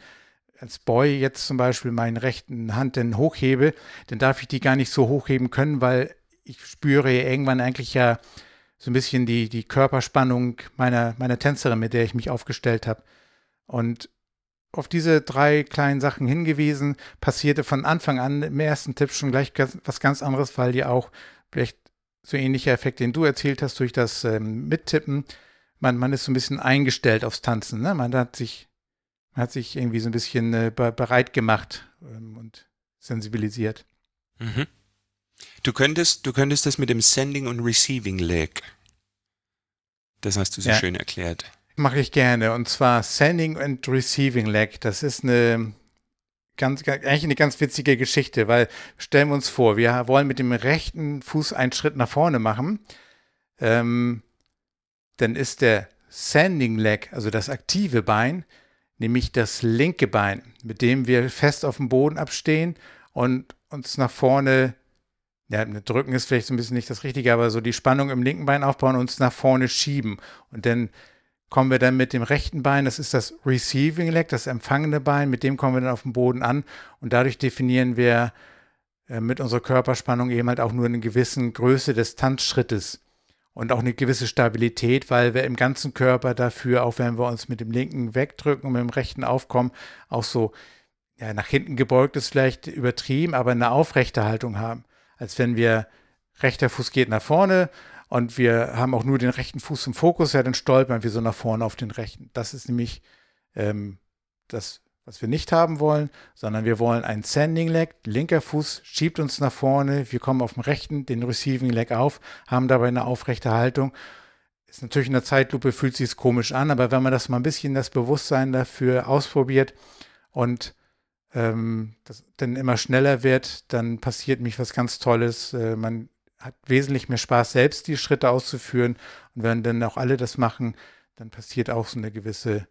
als Boy jetzt zum Beispiel meine rechten Hand dann hochhebe, dann darf ich die gar nicht so hochheben können, weil ich spüre irgendwann eigentlich ja so ein bisschen die, die Körperspannung meiner, meiner Tänzerin, mit der ich mich aufgestellt habe. Und auf diese drei kleinen Sachen hingewiesen, passierte von Anfang an im ersten Tipp schon gleich was ganz anderes, weil die auch vielleicht so ähnlicher Effekt, den du erzählt hast, durch das ähm, Mittippen, man, man ist so ein bisschen eingestellt aufs Tanzen. Ne? Man hat sich, man hat sich irgendwie so ein bisschen äh, bereit gemacht ähm, und sensibilisiert. Mhm. Du könntest, du könntest das mit dem Sending und Receiving Leg. Das hast du so ja. schön erklärt. Mache ich gerne. Und zwar Sending and Receiving Leg. Das ist eine ganz, eigentlich eine ganz witzige Geschichte, weil stellen wir uns vor, wir wollen mit dem rechten Fuß einen Schritt nach vorne machen. Ähm, dann ist der Sending Leg, also das aktive Bein, nämlich das linke Bein, mit dem wir fest auf dem Boden abstehen und uns nach vorne ja, drücken ist vielleicht so ein bisschen nicht das Richtige, aber so die Spannung im linken Bein aufbauen und uns nach vorne schieben. Und dann kommen wir dann mit dem rechten Bein, das ist das Receiving Leg, das empfangende Bein, mit dem kommen wir dann auf den Boden an. Und dadurch definieren wir äh, mit unserer Körperspannung eben halt auch nur eine gewisse Größe des Tanzschrittes und auch eine gewisse Stabilität, weil wir im ganzen Körper dafür, auch wenn wir uns mit dem linken wegdrücken und mit dem rechten aufkommen, auch so ja, nach hinten gebeugt ist vielleicht übertrieben, aber eine aufrechte Haltung haben. Als wenn wir rechter Fuß geht nach vorne und wir haben auch nur den rechten Fuß im Fokus, ja, dann stolpern wir so nach vorne auf den rechten. Das ist nämlich ähm, das, was wir nicht haben wollen, sondern wir wollen ein Sending Leg, linker Fuß schiebt uns nach vorne, wir kommen auf dem rechten, den Receiving Leg auf, haben dabei eine aufrechte Haltung. Ist natürlich in der Zeitlupe, fühlt sich es komisch an, aber wenn man das mal ein bisschen das Bewusstsein dafür ausprobiert und ähm, das dann immer schneller wird, dann passiert mich was ganz Tolles. Äh, man hat wesentlich mehr Spaß, selbst die Schritte auszuführen. Und wenn dann auch alle das machen, dann passiert auch so eine gewisse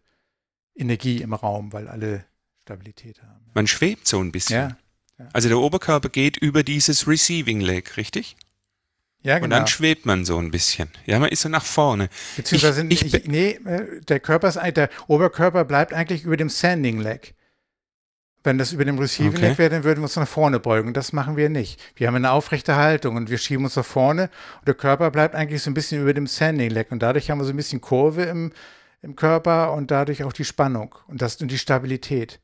Energie im Raum, weil alle Stabilität haben. Man schwebt so ein bisschen. Ja, ja. Also der Oberkörper geht über dieses Receiving Leg, richtig? Ja, genau. Und dann schwebt man so ein bisschen. Ja, man ist so nach vorne. Beziehungsweise, ich, ich, nee, äh, der Körper ist, der Oberkörper bleibt eigentlich über dem Sanding Leg. Wenn das über dem Receiving okay. Leg wäre, dann würden wir uns nach vorne beugen. Das machen wir nicht. Wir haben eine aufrechte Haltung und wir schieben uns nach vorne und der Körper bleibt eigentlich so ein bisschen über dem Sanding Leg und dadurch haben wir so ein bisschen Kurve im, im Körper und dadurch auch die Spannung und das und die Stabilität.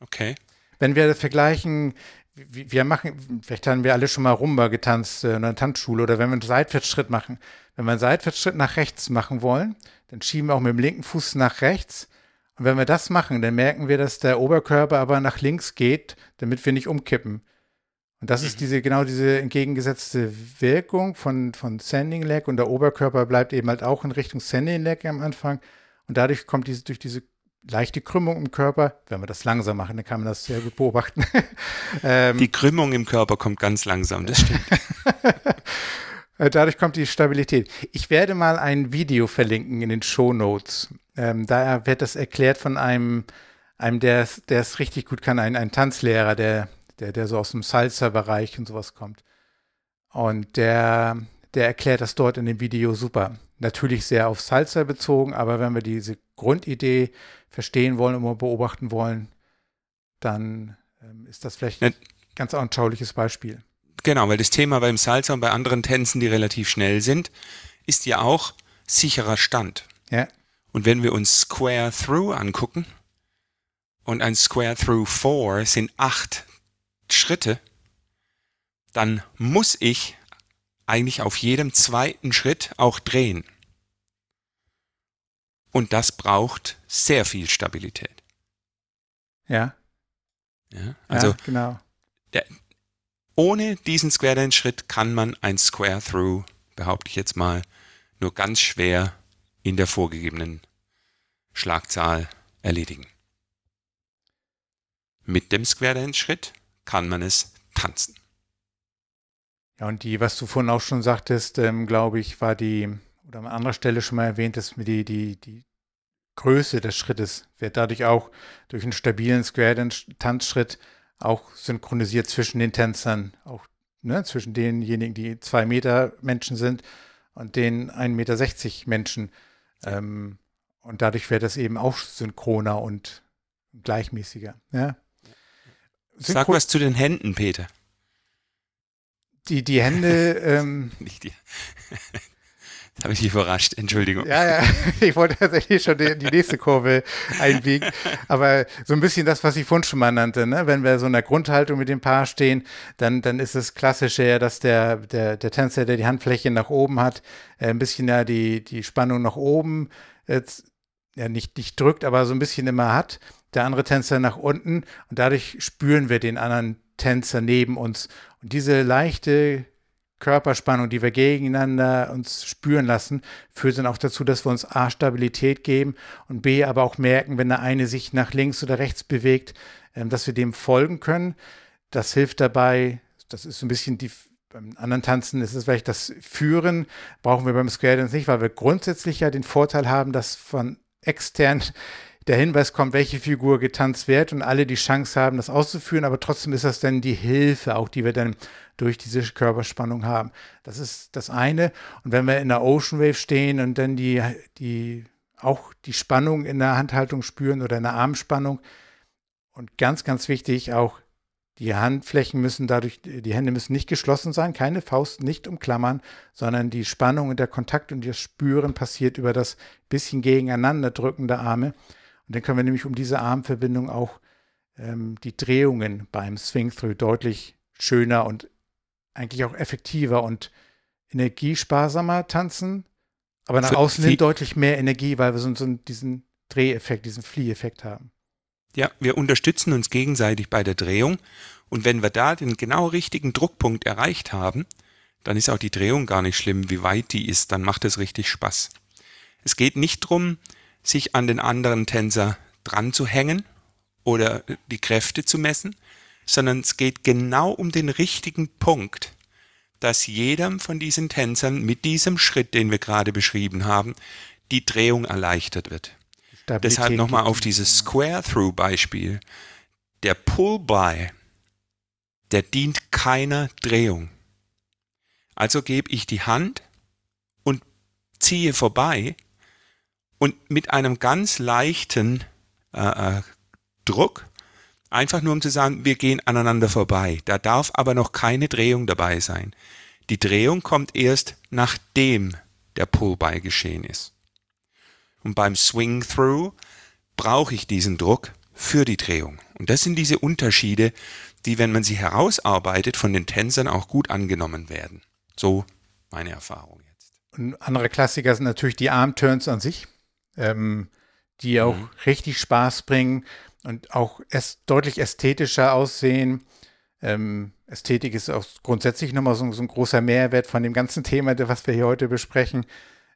Okay. Wenn wir das vergleichen, wir machen, vielleicht haben wir alle schon mal Rumba getanzt äh, in einer Tanzschule oder wenn wir einen Seitwärtsschritt machen. Wenn wir einen Seitwärtsschritt nach rechts machen wollen, dann schieben wir auch mit dem linken Fuß nach rechts und wenn wir das machen, dann merken wir, dass der Oberkörper aber nach links geht, damit wir nicht umkippen. Und das ist mhm. diese, genau diese entgegengesetzte Wirkung von, von Sending Leg und der Oberkörper bleibt eben halt auch in Richtung Sending Leg am Anfang. Und dadurch kommt diese, durch diese leichte Krümmung im Körper, wenn wir das langsam machen, dann kann man das sehr gut beobachten. ähm, die Krümmung im Körper kommt ganz langsam, das stimmt. Äh, dadurch kommt die Stabilität. Ich werde mal ein Video verlinken in den Show Notes. Ähm, da wird das erklärt von einem, einem der es richtig gut kann, ein, ein Tanzlehrer, der, der, der so aus dem Salsa-Bereich und sowas kommt. Und der, der erklärt das dort in dem Video super. Natürlich sehr auf Salsa bezogen, aber wenn wir diese Grundidee verstehen wollen und beobachten wollen, dann ähm, ist das vielleicht ein ganz anschauliches Beispiel. Genau, weil das Thema beim Salsa und bei anderen Tänzen, die relativ schnell sind, ist ja auch sicherer Stand. Ja. Und wenn wir uns Square Through angucken, und ein Square Through 4 sind acht Schritte, dann muss ich eigentlich auf jedem zweiten Schritt auch drehen. Und das braucht sehr viel Stabilität. Ja. Ja, also ja, genau. Der, ohne diesen Square Dance Schritt kann man ein Square Through, behaupte ich jetzt mal, nur ganz schwer in der vorgegebenen Schlagzahl erledigen. Mit dem Square Dance Schritt kann man es tanzen. Ja, und die, was du vorhin auch schon sagtest, ähm, glaube ich, war die, oder an anderer Stelle schon mal erwähnt, dass die, die, die Größe des Schrittes wird dadurch auch durch einen stabilen Square Dance Tanzschritt auch synchronisiert zwischen den Tänzern. Auch ne, zwischen denjenigen, die zwei Meter Menschen sind und den 1,60 Meter Menschen. Ähm, und dadurch wäre das eben auch synchroner und gleichmäßiger. Ja. Sag was zu den Händen, Peter. Die, die Hände. Ähm, Nicht die. Das habe ich dich überrascht, Entschuldigung. Ja, ja, ich wollte tatsächlich schon die, die, nächste Kurve einbiegen. Aber so ein bisschen das, was ich vorhin schon mal nannte, ne? wenn wir so in der Grundhaltung mit dem Paar stehen, dann, dann ist es klassischer, ja, dass der, der, der Tänzer, der die Handfläche nach oben hat, äh, ein bisschen ja die, die Spannung nach oben jetzt, ja, nicht, nicht drückt, aber so ein bisschen immer hat. Der andere Tänzer nach unten und dadurch spüren wir den anderen Tänzer neben uns. Und diese leichte Körperspannung, die wir gegeneinander uns spüren lassen, führt dann auch dazu, dass wir uns A, Stabilität geben und B, aber auch merken, wenn der eine sich nach links oder rechts bewegt, ähm, dass wir dem folgen können. Das hilft dabei, das ist so ein bisschen die, beim anderen Tanzen ist es vielleicht das Führen, brauchen wir beim Square Dance nicht, weil wir grundsätzlich ja den Vorteil haben, dass von extern der Hinweis kommt, welche Figur getanzt wird und alle die Chance haben, das auszuführen, aber trotzdem ist das dann die Hilfe, auch die wir dann durch diese Körperspannung haben. Das ist das eine. Und wenn wir in der Ocean Wave stehen und dann die, die auch die Spannung in der Handhaltung spüren oder in der Armspannung und ganz, ganz wichtig auch die Handflächen müssen dadurch, die Hände müssen nicht geschlossen sein, keine Faust nicht umklammern, sondern die Spannung und der Kontakt und das Spüren passiert über das bisschen gegeneinander drücken der Arme. Und dann können wir nämlich um diese Armverbindung auch ähm, die Drehungen beim Swing-Through deutlich schöner und eigentlich auch effektiver und energiesparsamer tanzen, aber nach außen hin deutlich mehr Energie, weil wir so, so diesen Dreheffekt, diesen Flieheffekt haben. Ja, wir unterstützen uns gegenseitig bei der Drehung und wenn wir da den genau richtigen Druckpunkt erreicht haben, dann ist auch die Drehung gar nicht schlimm, wie weit die ist, dann macht es richtig Spaß. Es geht nicht darum, sich an den anderen Tänzer dran zu hängen oder die Kräfte zu messen, sondern es geht genau um den richtigen Punkt, dass jedem von diesen Tänzern mit diesem Schritt, den wir gerade beschrieben haben, die Drehung erleichtert wird. Stabilität Deshalb nochmal auf dieses Square-Through-Beispiel. Der Pull-By, der dient keiner Drehung. Also gebe ich die Hand und ziehe vorbei und mit einem ganz leichten äh, äh, Druck, einfach nur um zu sagen, wir gehen aneinander vorbei. Da darf aber noch keine Drehung dabei sein. Die Drehung kommt erst nachdem der Pull-by geschehen ist. Und beim Swing-Through brauche ich diesen Druck für die Drehung. Und das sind diese Unterschiede, die, wenn man sie herausarbeitet, von den Tänzern auch gut angenommen werden. So meine Erfahrung jetzt. Und andere Klassiker sind natürlich die Arm-Turns an sich ähm, die auch mhm. richtig Spaß bringen und auch es deutlich ästhetischer aussehen. Ähm, Ästhetik ist auch grundsätzlich nochmal so, so, ein großer Mehrwert von dem ganzen Thema, was wir hier heute besprechen.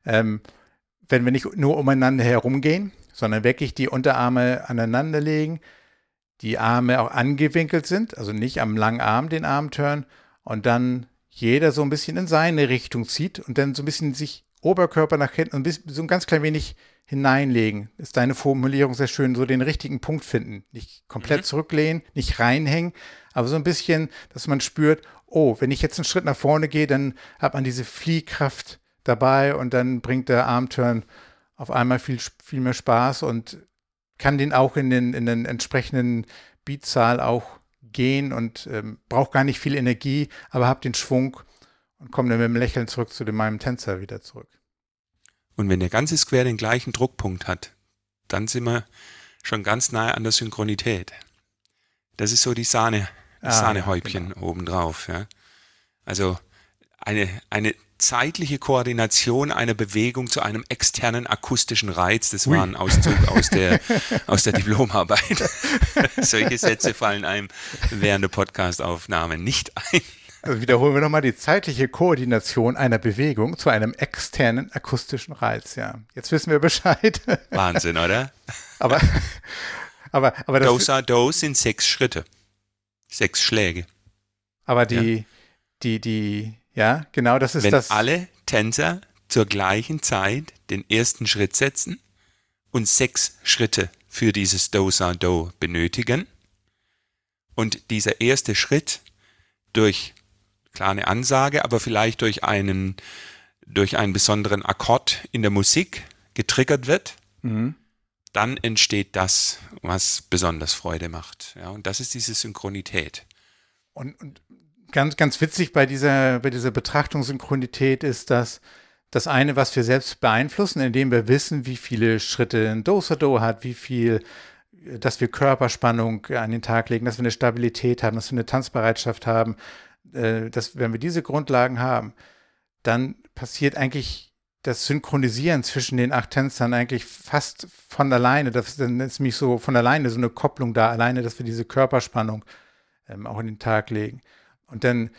Ähm, wenn wir nicht nur umeinander herumgehen, sondern wirklich die Unterarme aneinander legen, die Arme auch angewinkelt sind, also nicht am langen Arm den Arm turnen und dann jeder so ein bisschen in seine Richtung zieht und dann so ein bisschen sich Oberkörper nach hinten und so ein ganz klein wenig hineinlegen. Ist deine Formulierung sehr schön, so den richtigen Punkt finden. Nicht komplett mhm. zurücklehnen, nicht reinhängen, aber so ein bisschen, dass man spürt, oh, wenn ich jetzt einen Schritt nach vorne gehe, dann hat man diese Fliehkraft dabei und dann bringt der Armturn auf einmal viel, viel mehr Spaß und kann den auch in den, in den entsprechenden Beatzahl auch gehen und ähm, braucht gar nicht viel Energie, aber habt den Schwung und komme dann mit dem Lächeln zurück zu dem, meinem Tänzer wieder zurück. Und wenn der ganze Square den gleichen Druckpunkt hat, dann sind wir schon ganz nahe an der Synchronität. Das ist so die Sahne, das ah, Sahnehäubchen ja, genau. obendrauf. Ja. Also eine, eine zeitliche Koordination einer Bewegung zu einem externen akustischen Reiz, das war ein Auszug aus der, aus der Diplomarbeit. Solche Sätze fallen einem während der Podcastaufnahme nicht ein. Also wiederholen wir nochmal die zeitliche Koordination einer Bewegung zu einem externen akustischen Reiz. Ja, jetzt wissen wir Bescheid. Wahnsinn, oder? aber, aber, aber das. Dosa Dose sind sechs Schritte. Sechs Schläge. Aber die, ja. die, die, ja, genau, das ist Wenn das. Wenn alle Tänzer zur gleichen Zeit den ersten Schritt setzen und sechs Schritte für dieses Dosa Do benötigen und dieser erste Schritt durch klare Ansage, aber vielleicht durch einen, durch einen besonderen Akkord in der Musik getriggert wird, mhm. dann entsteht das, was besonders Freude macht. Ja, und das ist diese Synchronität. Und, und ganz, ganz witzig bei dieser, bei dieser Betrachtung Synchronität ist, dass das eine, was wir selbst beeinflussen, indem wir wissen, wie viele Schritte ein Do-So-Do hat, wie viel, dass wir Körperspannung an den Tag legen, dass wir eine Stabilität haben, dass wir eine Tanzbereitschaft haben, äh, dass wenn wir diese Grundlagen haben, dann passiert eigentlich das Synchronisieren zwischen den acht Tänzern eigentlich fast von alleine. Das, ist nämlich so von alleine so eine Kopplung da, alleine, dass wir diese Körperspannung ähm, auch in den Tag legen. Und dann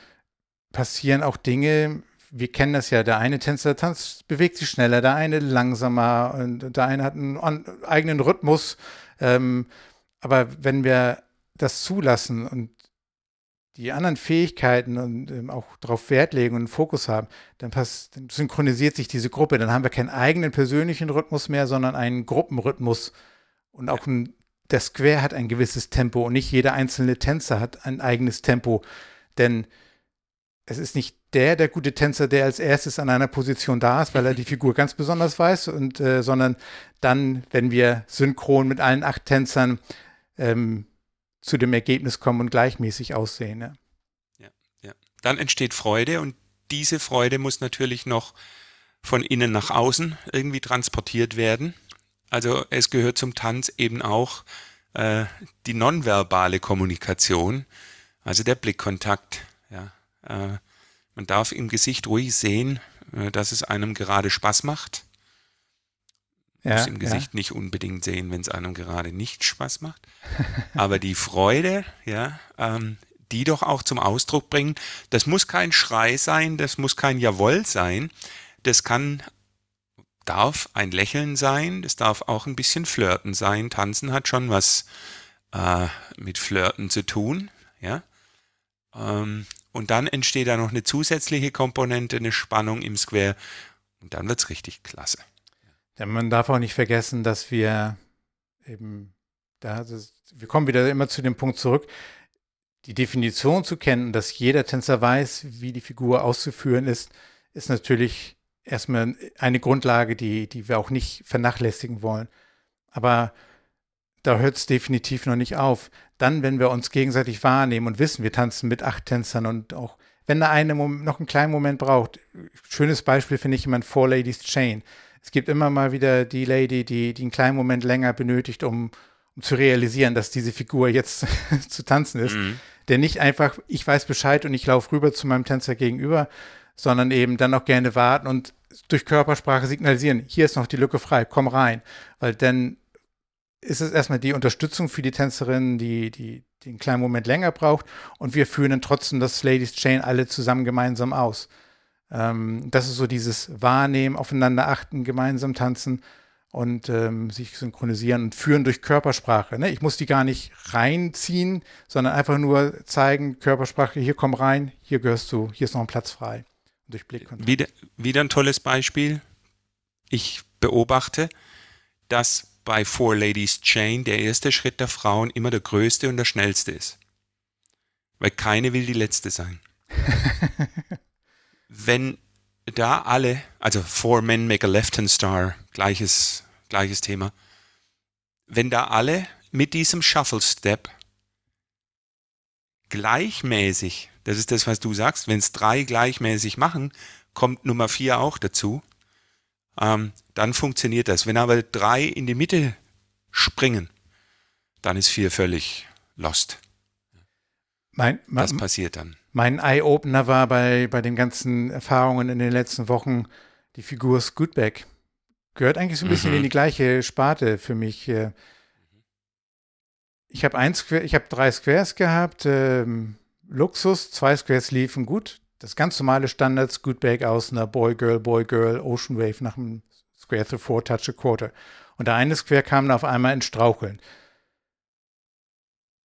passieren auch Dinge, wir kennen das ja, der eine Tänzer tanzt, bewegt sich schneller, der eine langsamer und der eine hat einen eigenen Rhythmus. Ähm, aber wenn wir das zulassen und die anderen Fähigkeiten und ähm, auch darauf Wert legen und einen Fokus haben, dann, pass, dann synchronisiert sich diese Gruppe. Dann haben wir keinen eigenen persönlichen Rhythmus mehr, sondern einen Gruppenrhythmus. Und auch ein, der Square hat ein gewisses Tempo und nicht jeder einzelne Tänzer hat ein eigenes Tempo. Denn es ist nicht der, der gute Tänzer, der als erstes an einer Position da ist, weil er die Figur ganz besonders weiß, und, äh, sondern dann, wenn wir synchron mit allen acht Tänzern ähm, zu dem Ergebnis kommen und gleichmäßig aussehen. Ja. ja, ja. Dann entsteht Freude und diese Freude muss natürlich noch von innen nach außen irgendwie transportiert werden. Also es gehört zum Tanz eben auch äh, die nonverbale Kommunikation, also der Blickkontakt. Ja, äh, man darf im Gesicht ruhig sehen, äh, dass es einem gerade Spaß macht. Ja, muss im Gesicht ja. nicht unbedingt sehen, wenn es einem gerade nicht Spaß macht. Aber die Freude, ja, ähm, die doch auch zum Ausdruck bringen, das muss kein Schrei sein, das muss kein Jawohl sein, das kann, darf ein Lächeln sein, das darf auch ein bisschen Flirten sein. Tanzen hat schon was äh, mit Flirten zu tun, ja. Ähm, und dann entsteht da noch eine zusätzliche Komponente, eine Spannung im Square. Und dann wird es richtig klasse. Ja, man darf auch nicht vergessen, dass wir eben, da, das, wir kommen wieder immer zu dem Punkt zurück, die Definition zu kennen, dass jeder Tänzer weiß, wie die Figur auszuführen ist, ist natürlich erstmal eine Grundlage, die, die wir auch nicht vernachlässigen wollen. Aber da hört es definitiv noch nicht auf. Dann, wenn wir uns gegenseitig wahrnehmen und wissen, wir tanzen mit acht Tänzern und auch, wenn der eine noch einen kleinen Moment braucht, schönes Beispiel finde ich immer ein Four Ladies Chain. Es gibt immer mal wieder die Lady, die, die einen kleinen Moment länger benötigt, um, um zu realisieren, dass diese Figur jetzt zu tanzen ist. Mhm. Der nicht einfach, ich weiß Bescheid und ich laufe rüber zu meinem Tänzer gegenüber, sondern eben dann auch gerne warten und durch Körpersprache signalisieren, hier ist noch die Lücke frei, komm rein. Weil dann ist es erstmal die Unterstützung für die Tänzerin, die, die, die einen kleinen Moment länger braucht. Und wir führen dann trotzdem das Ladies Chain alle zusammen gemeinsam aus. Ähm, das ist so dieses Wahrnehmen, aufeinander achten, gemeinsam tanzen und ähm, sich synchronisieren und führen durch Körpersprache. Ne? Ich muss die gar nicht reinziehen, sondern einfach nur zeigen, Körpersprache, hier komm rein, hier gehörst du, hier ist noch ein Platz frei. Durch Blickkontakt. Wieder, wieder ein tolles Beispiel. Ich beobachte, dass bei Four Ladies Chain der erste Schritt der Frauen immer der größte und der schnellste ist. Weil keine will die letzte sein. Wenn da alle, also Four Men Make a Left Hand Star, gleiches, gleiches Thema, wenn da alle mit diesem Shuffle Step gleichmäßig, das ist das, was du sagst, wenn es drei gleichmäßig machen, kommt Nummer vier auch dazu, ähm, dann funktioniert das. Wenn aber drei in die Mitte springen, dann ist vier völlig lost. Mein, mein, das passiert dann. Mein Eye-Opener war bei, bei den ganzen Erfahrungen in den letzten Wochen die Figur Scootback. Gehört eigentlich so ein bisschen mhm. in die gleiche Sparte für mich. Ich habe eins, ich habe drei Squares gehabt, ähm, Luxus, zwei Squares liefen gut das ganz normale Standard Scootback aus einer Boy Girl, Boy Girl, Ocean Wave nach einem Square through Four Touch a Quarter. Und der eine Square kam dann auf einmal ins Straucheln.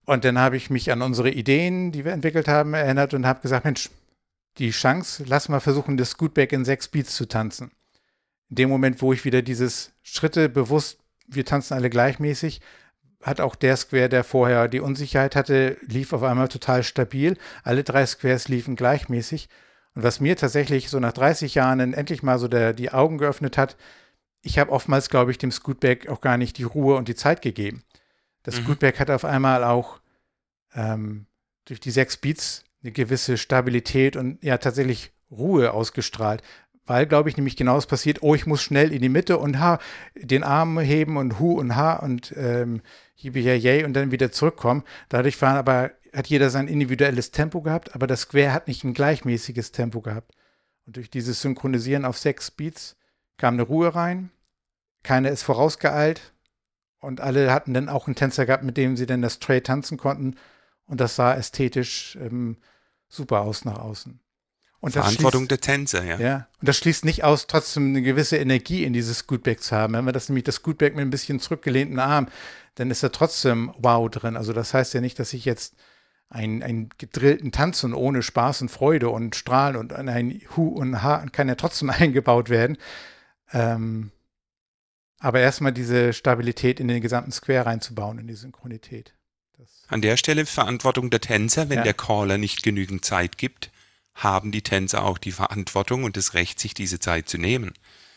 Und dann habe ich mich an unsere Ideen, die wir entwickelt haben, erinnert und habe gesagt, Mensch, die Chance, lass mal versuchen, das Scootback in sechs Beats zu tanzen. In dem Moment, wo ich wieder dieses Schritte bewusst, wir tanzen alle gleichmäßig, hat auch der Square, der vorher die Unsicherheit hatte, lief auf einmal total stabil. Alle drei Squares liefen gleichmäßig. Und was mir tatsächlich so nach 30 Jahren endlich mal so der, die Augen geöffnet hat, ich habe oftmals, glaube ich, dem Scootback auch gar nicht die Ruhe und die Zeit gegeben. Das mhm. Scootback hat auf einmal auch ähm, durch die sechs Beats eine gewisse Stabilität und ja tatsächlich Ruhe ausgestrahlt. Weil, glaube ich, nämlich genau das passiert, oh, ich muss schnell in die Mitte und ha, den Arm heben und hu und ha und ähm, hiebe ja yay und dann wieder zurückkommen. Dadurch waren aber, hat jeder sein individuelles Tempo gehabt, aber das Square hat nicht ein gleichmäßiges Tempo gehabt. Und durch dieses Synchronisieren auf sechs Beats kam eine Ruhe rein, keiner ist vorausgeeilt und alle hatten dann auch einen Tänzer gehabt, mit dem sie dann das Tray tanzen konnten und das sah ästhetisch ähm, super aus nach außen. Und Verantwortung der Tänzer, ja. Ja, und das schließt nicht aus, trotzdem eine gewisse Energie in dieses Scootback zu haben. Wenn man das nämlich das Scootback mit ein bisschen zurückgelehnten Arm, dann ist da trotzdem Wow drin. Also das heißt ja nicht, dass ich jetzt einen, einen gedrillten Tanzen ohne Spaß und Freude und Strahlen und ein Hu und Ha kann ja trotzdem eingebaut werden. Ähm, aber erstmal diese Stabilität in den gesamten Square reinzubauen, in die Synchronität. Das An der Stelle Verantwortung der Tänzer, wenn ja. der Caller nicht genügend Zeit gibt, haben die Tänzer auch die Verantwortung und das Recht, sich diese Zeit zu nehmen.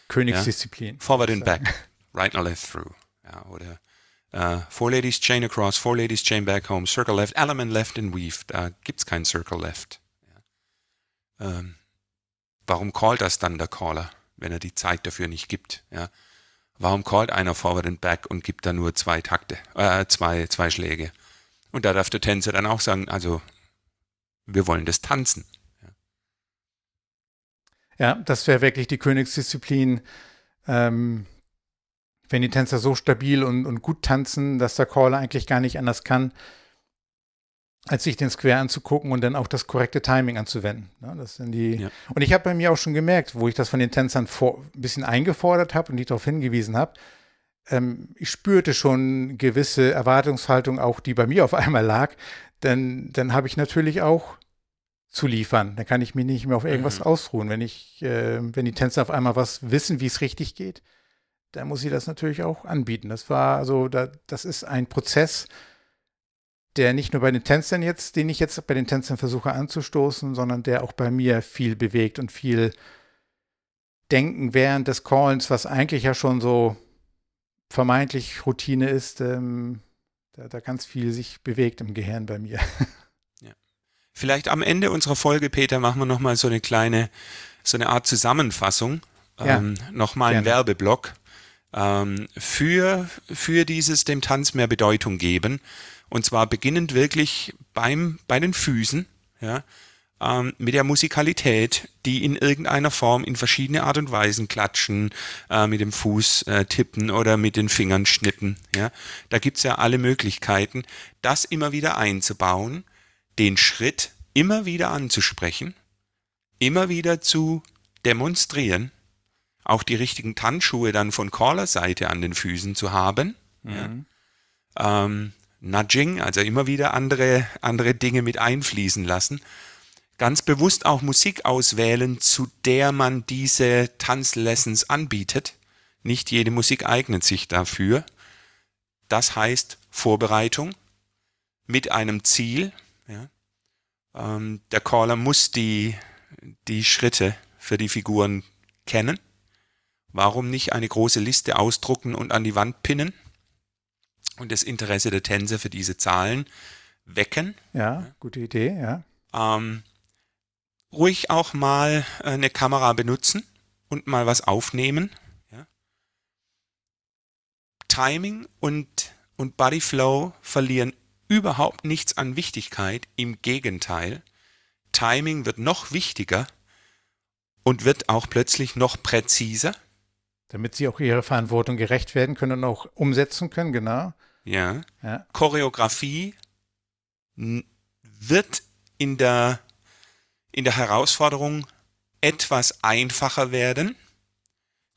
Königsdisziplin. Ja? Forward and back, right and left through. Ja, oder uh, Four Ladies Chain Across, Four Ladies Chain Back Home, Circle Left, Element Left and Weave. Da gibt es kein Circle Left. Ja. Ähm, warum callt das dann der Caller, wenn er die Zeit dafür nicht gibt? Ja. Warum callt einer Forward and Back und gibt da nur zwei Takte, äh, zwei, zwei Schläge? Und da darf der Tänzer dann auch sagen, also wir wollen das tanzen. Ja, das wäre wirklich die Königsdisziplin. Ähm, wenn die Tänzer so stabil und, und gut tanzen, dass der Caller eigentlich gar nicht anders kann, als sich den Square anzugucken und dann auch das korrekte Timing anzuwenden. Ja, das sind die ja. Und ich habe bei mir auch schon gemerkt, wo ich das von den Tänzern vor, ein bisschen eingefordert habe und die darauf hingewiesen habe, ähm, ich spürte schon gewisse Erwartungshaltung auch, die bei mir auf einmal lag. Denn dann habe ich natürlich auch zu liefern. Dann kann ich mich nicht mehr auf irgendwas mhm. ausruhen. Wenn ich, äh, wenn die Tänzer auf einmal was wissen, wie es richtig geht, dann muss ich das natürlich auch anbieten. Das war also, da, das ist ein Prozess, der nicht nur bei den Tänzern jetzt, den ich jetzt bei den Tänzern versuche anzustoßen, sondern der auch bei mir viel bewegt und viel Denken während des Callens, was eigentlich ja schon so vermeintlich Routine ist, ähm, da, da ganz viel sich bewegt im Gehirn bei mir. Ja. Vielleicht am Ende unserer Folge, Peter, machen wir nochmal so eine kleine, so eine Art Zusammenfassung, ja, ähm, nochmal einen Werbeblock ähm, für, für dieses dem Tanz mehr Bedeutung geben. Und zwar beginnend wirklich beim, bei den Füßen, ja, ähm, mit der Musikalität, die in irgendeiner Form in verschiedene Art und Weisen klatschen, äh, mit dem Fuß äh, tippen oder mit den Fingern schnippen. Ja. Da gibt's ja alle Möglichkeiten, das immer wieder einzubauen, den Schritt immer wieder anzusprechen, immer wieder zu demonstrieren, auch die richtigen Tanzschuhe dann von Caller-Seite an den Füßen zu haben. Mhm. Ja. Ähm, Nudging, also immer wieder andere, andere Dinge mit einfließen lassen. Ganz bewusst auch Musik auswählen, zu der man diese Tanzlessons anbietet. Nicht jede Musik eignet sich dafür. Das heißt Vorbereitung mit einem Ziel. Ja. Ähm, der Caller muss die, die Schritte für die Figuren kennen. Warum nicht eine große Liste ausdrucken und an die Wand pinnen? Und das Interesse der Tänzer für diese Zahlen wecken. Ja, gute Idee, ja. Ähm, ruhig auch mal eine Kamera benutzen und mal was aufnehmen. Ja. Timing und, und Body Flow verlieren überhaupt nichts an Wichtigkeit. Im Gegenteil, Timing wird noch wichtiger und wird auch plötzlich noch präziser. Damit sie auch ihrer Verantwortung gerecht werden können und auch umsetzen können, genau. Ja. ja. Choreografie wird in der, in der Herausforderung etwas einfacher werden.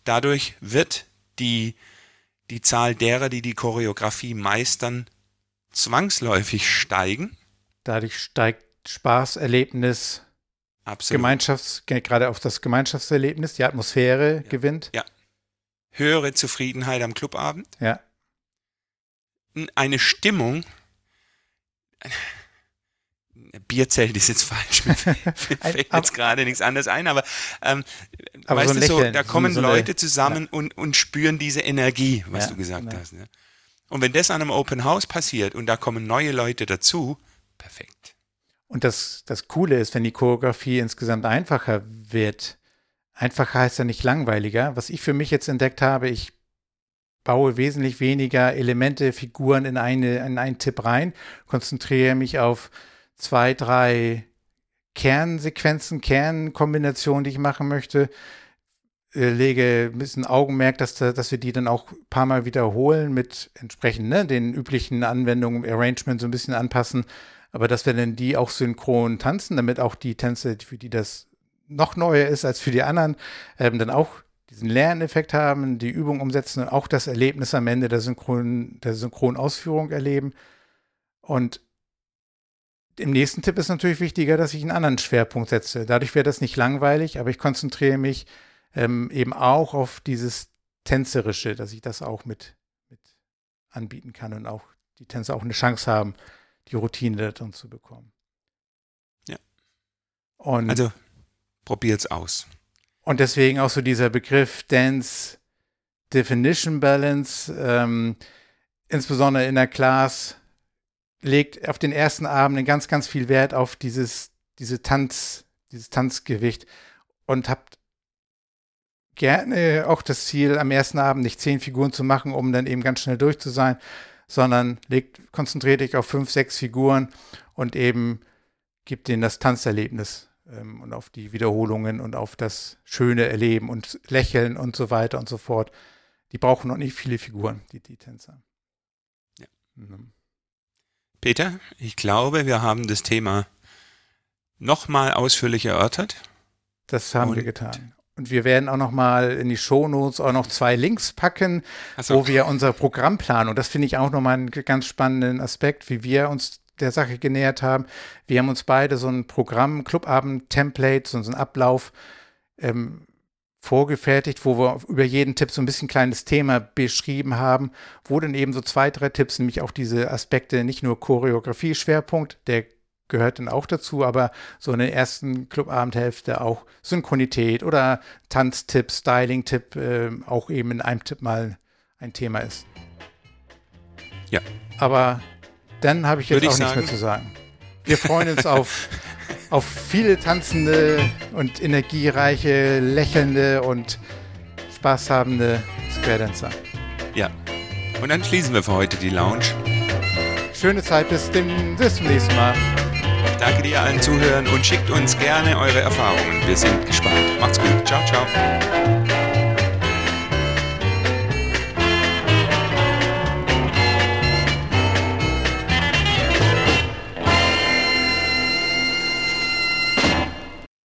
Dadurch wird die, die Zahl derer, die die Choreografie meistern, zwangsläufig steigen. Dadurch steigt Spaßerlebnis, Absolut. Gemeinschafts, gerade auf das Gemeinschaftserlebnis, die Atmosphäre ja. gewinnt. Ja. Höhere Zufriedenheit am Clubabend. Ja eine Stimmung. Bierzelt ist jetzt falsch, mir fällt jetzt gerade nichts anderes ein, aber, ähm, aber weißt so du, so, da kommen so, so Leute zusammen ja. und, und spüren diese Energie, was ja, du gesagt ja. hast. Ne? Und wenn das an einem Open House passiert und da kommen neue Leute dazu, perfekt. Und das, das Coole ist, wenn die Choreografie insgesamt einfacher wird, einfacher heißt ja nicht langweiliger. Was ich für mich jetzt entdeckt habe, ich baue wesentlich weniger Elemente, Figuren in, eine, in einen Tipp rein, konzentriere mich auf zwei, drei Kernsequenzen, Kernkombinationen, die ich machen möchte, äh, lege ein bisschen Augenmerk, dass, dass wir die dann auch ein paar Mal wiederholen mit entsprechend ne, den üblichen Anwendungen, Arrangement so ein bisschen anpassen, aber dass wir dann die auch synchron tanzen, damit auch die Tänze, für die das noch neuer ist als für die anderen, ähm, dann auch diesen Lerneffekt haben, die Übung umsetzen und auch das Erlebnis am Ende der synchronen, der Synchronausführung erleben. Und im nächsten Tipp ist natürlich wichtiger, dass ich einen anderen Schwerpunkt setze. Dadurch wäre das nicht langweilig, aber ich konzentriere mich ähm, eben auch auf dieses Tänzerische, dass ich das auch mit, mit anbieten kann und auch die Tänzer auch eine Chance haben, die Routine darin zu bekommen. Ja. Und also probiert's aus. Und deswegen auch so dieser Begriff Dance Definition Balance, ähm, insbesondere in der Class, legt auf den ersten Abend ganz, ganz viel Wert auf dieses, diese Tanz, dieses Tanzgewicht und habt gerne auch das Ziel, am ersten Abend nicht zehn Figuren zu machen, um dann eben ganz schnell durch zu sein, sondern legt, konzentriert dich auf fünf, sechs Figuren und eben gibt denen das Tanzerlebnis ähm, und auf die Wiederholungen und auf das schöne Erleben und Lächeln und so weiter und so fort. Die brauchen noch nicht viele Figuren, die, die Tänzer. Ja. Mhm. Peter, ich glaube, wir haben das Thema nochmal ausführlich erörtert. Das haben und wir getan. Und wir werden auch noch mal in die Shownotes auch noch zwei Links packen, so. wo wir unser Programm planen. Und das finde ich auch noch mal einen ganz spannenden Aspekt, wie wir uns der Sache genähert haben. Wir haben uns beide so ein Programm, Clubabend-Template, so einen Ablauf ähm, vorgefertigt, wo wir über jeden Tipp so ein bisschen kleines Thema beschrieben haben, wo dann eben so zwei, drei Tipps, nämlich auch diese Aspekte, nicht nur Choreografie-Schwerpunkt, der gehört dann auch dazu, aber so in der ersten Clubabendhälfte auch Synchronität oder Tanztipp, Styling-Tipp äh, auch eben in einem Tipp mal ein Thema ist. Ja. Aber dann habe ich jetzt Würde auch ich nichts sagen. mehr zu sagen. Wir freuen uns auf, auf viele tanzende und energiereiche, lächelnde und spaßhabende Square Dancer. Ja. Und dann schließen wir für heute die Lounge. Schöne Zeit bis, dem, bis zum nächsten Mal. Danke dir allen Zuhören und schickt uns gerne eure Erfahrungen. Wir sind gespannt. Macht's gut. Ciao, ciao.